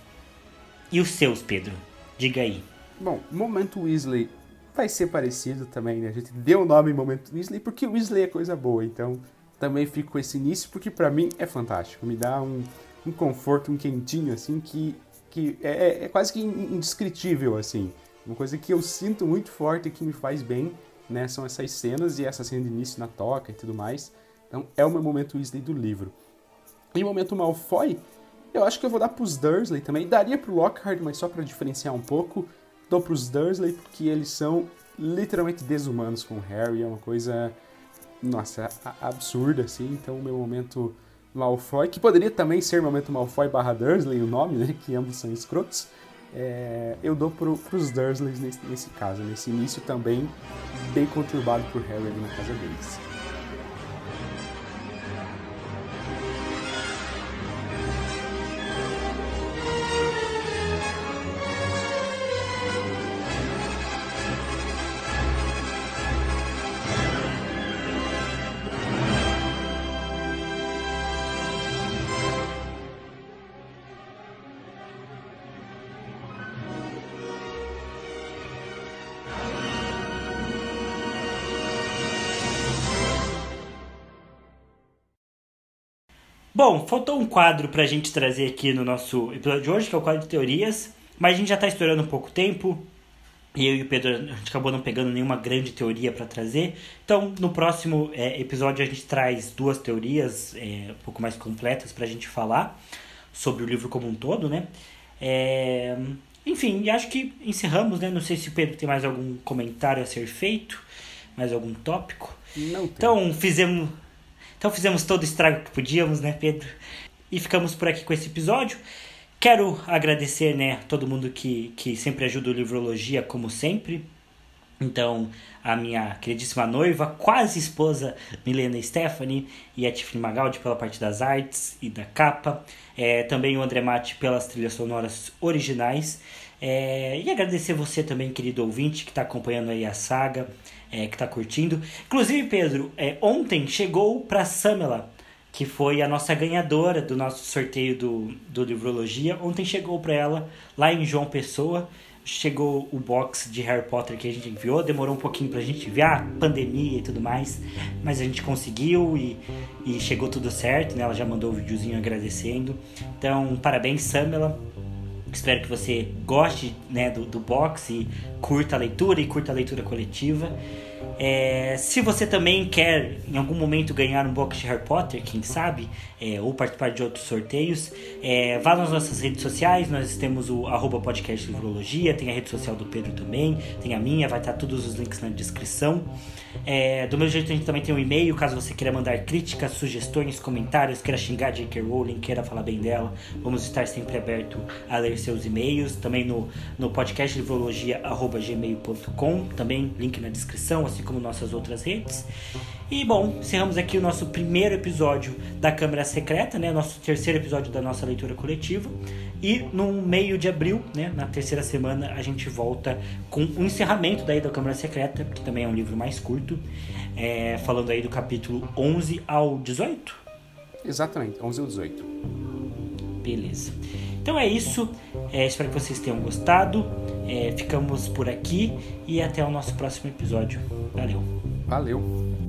E os seus, Pedro? Diga aí. Bom, momento Weasley vai ser parecido também, né? A gente deu o nome momento Weasley porque Weasley é coisa boa, então também fico com esse início porque para mim é fantástico. Me dá um, um conforto, um quentinho, assim, que, que é, é, é quase que indescritível, assim. Uma coisa que eu sinto muito forte e que me faz bem, né? São essas cenas e essa cena de início na toca e tudo mais. Então é o meu momento Weasley do livro. E o momento Malfoy, eu acho que eu vou dar pros Dursley também. Daria pro Lockhart, mas só para diferenciar um pouco. Dou pros Dursley porque eles são literalmente desumanos com o Harry. É uma coisa, nossa, absurda, assim. Então, o meu momento Malfoy, que poderia também ser momento Malfoy barra Dursley, o nome, né? Que ambos são escrotos. É, eu dou pro, pros Dursleys nesse, nesse caso, nesse início também bem conturbado por Harry na casa deles. Bom, faltou um quadro pra gente trazer aqui no nosso episódio de hoje, que é o quadro de teorias, mas a gente já tá estourando um pouco tempo. E eu e o Pedro, a gente acabou não pegando nenhuma grande teoria para trazer. Então, no próximo é, episódio, a gente traz duas teorias é, um pouco mais completas para a gente falar sobre o livro como um todo, né? É, enfim, acho que encerramos, né? Não sei se o Pedro tem mais algum comentário a ser feito, mais algum tópico. Não tem. Então, fizemos, então fizemos todo o estrago que podíamos, né, Pedro? E ficamos por aqui com esse episódio. Quero agradecer, né, todo mundo que, que sempre ajuda o Livrologia, como sempre. Então, a minha queridíssima noiva, quase esposa, Milena Stephanie, e a Tiffany Magaldi pela parte das artes e da capa. É, também o André Mate pelas trilhas sonoras originais. É, e agradecer você também, querido ouvinte, que está acompanhando aí a saga é, que está curtindo. Inclusive, Pedro, é, ontem chegou para Samela, que foi a nossa ganhadora do nosso sorteio do, do Livrologia. Ontem chegou para ela, lá em João Pessoa, chegou o box de Harry Potter que a gente enviou. Demorou um pouquinho para a gente enviar, pandemia e tudo mais, mas a gente conseguiu e, e chegou tudo certo, né? Ela já mandou o um videozinho agradecendo. Então, parabéns, Samela. Espero que você goste né, do, do box e curta a leitura e curta a leitura coletiva. É, se você também quer em algum momento ganhar um box de Harry Potter, quem sabe, é, ou participar de outros sorteios, é, vá nas nossas redes sociais. Nós temos o arroba podcast Livrologia, tem a rede social do Pedro também, tem a minha, vai estar todos os links na descrição. É, do mesmo jeito, a gente também tem um e-mail, caso você queira mandar críticas, sugestões, comentários, queira xingar J.K. Rowling, queira falar bem dela, vamos estar sempre aberto a ler seus e-mails. Também no, no podcastlivrologia.gmail.com, também link na descrição, assim como nossas outras redes. E bom, encerramos aqui o nosso primeiro episódio da Câmara Secreta, né? Nosso terceiro episódio da nossa leitura coletiva. E no meio de abril, né, na terceira semana, a gente volta com o encerramento daí da Câmara Secreta, que também é um livro mais curto, é, falando aí do capítulo 11 ao 18. Exatamente, 11 ao 18. Beleza. Então é isso. É, espero que vocês tenham gostado. É, ficamos por aqui e até o nosso próximo episódio. Valeu. Valeu.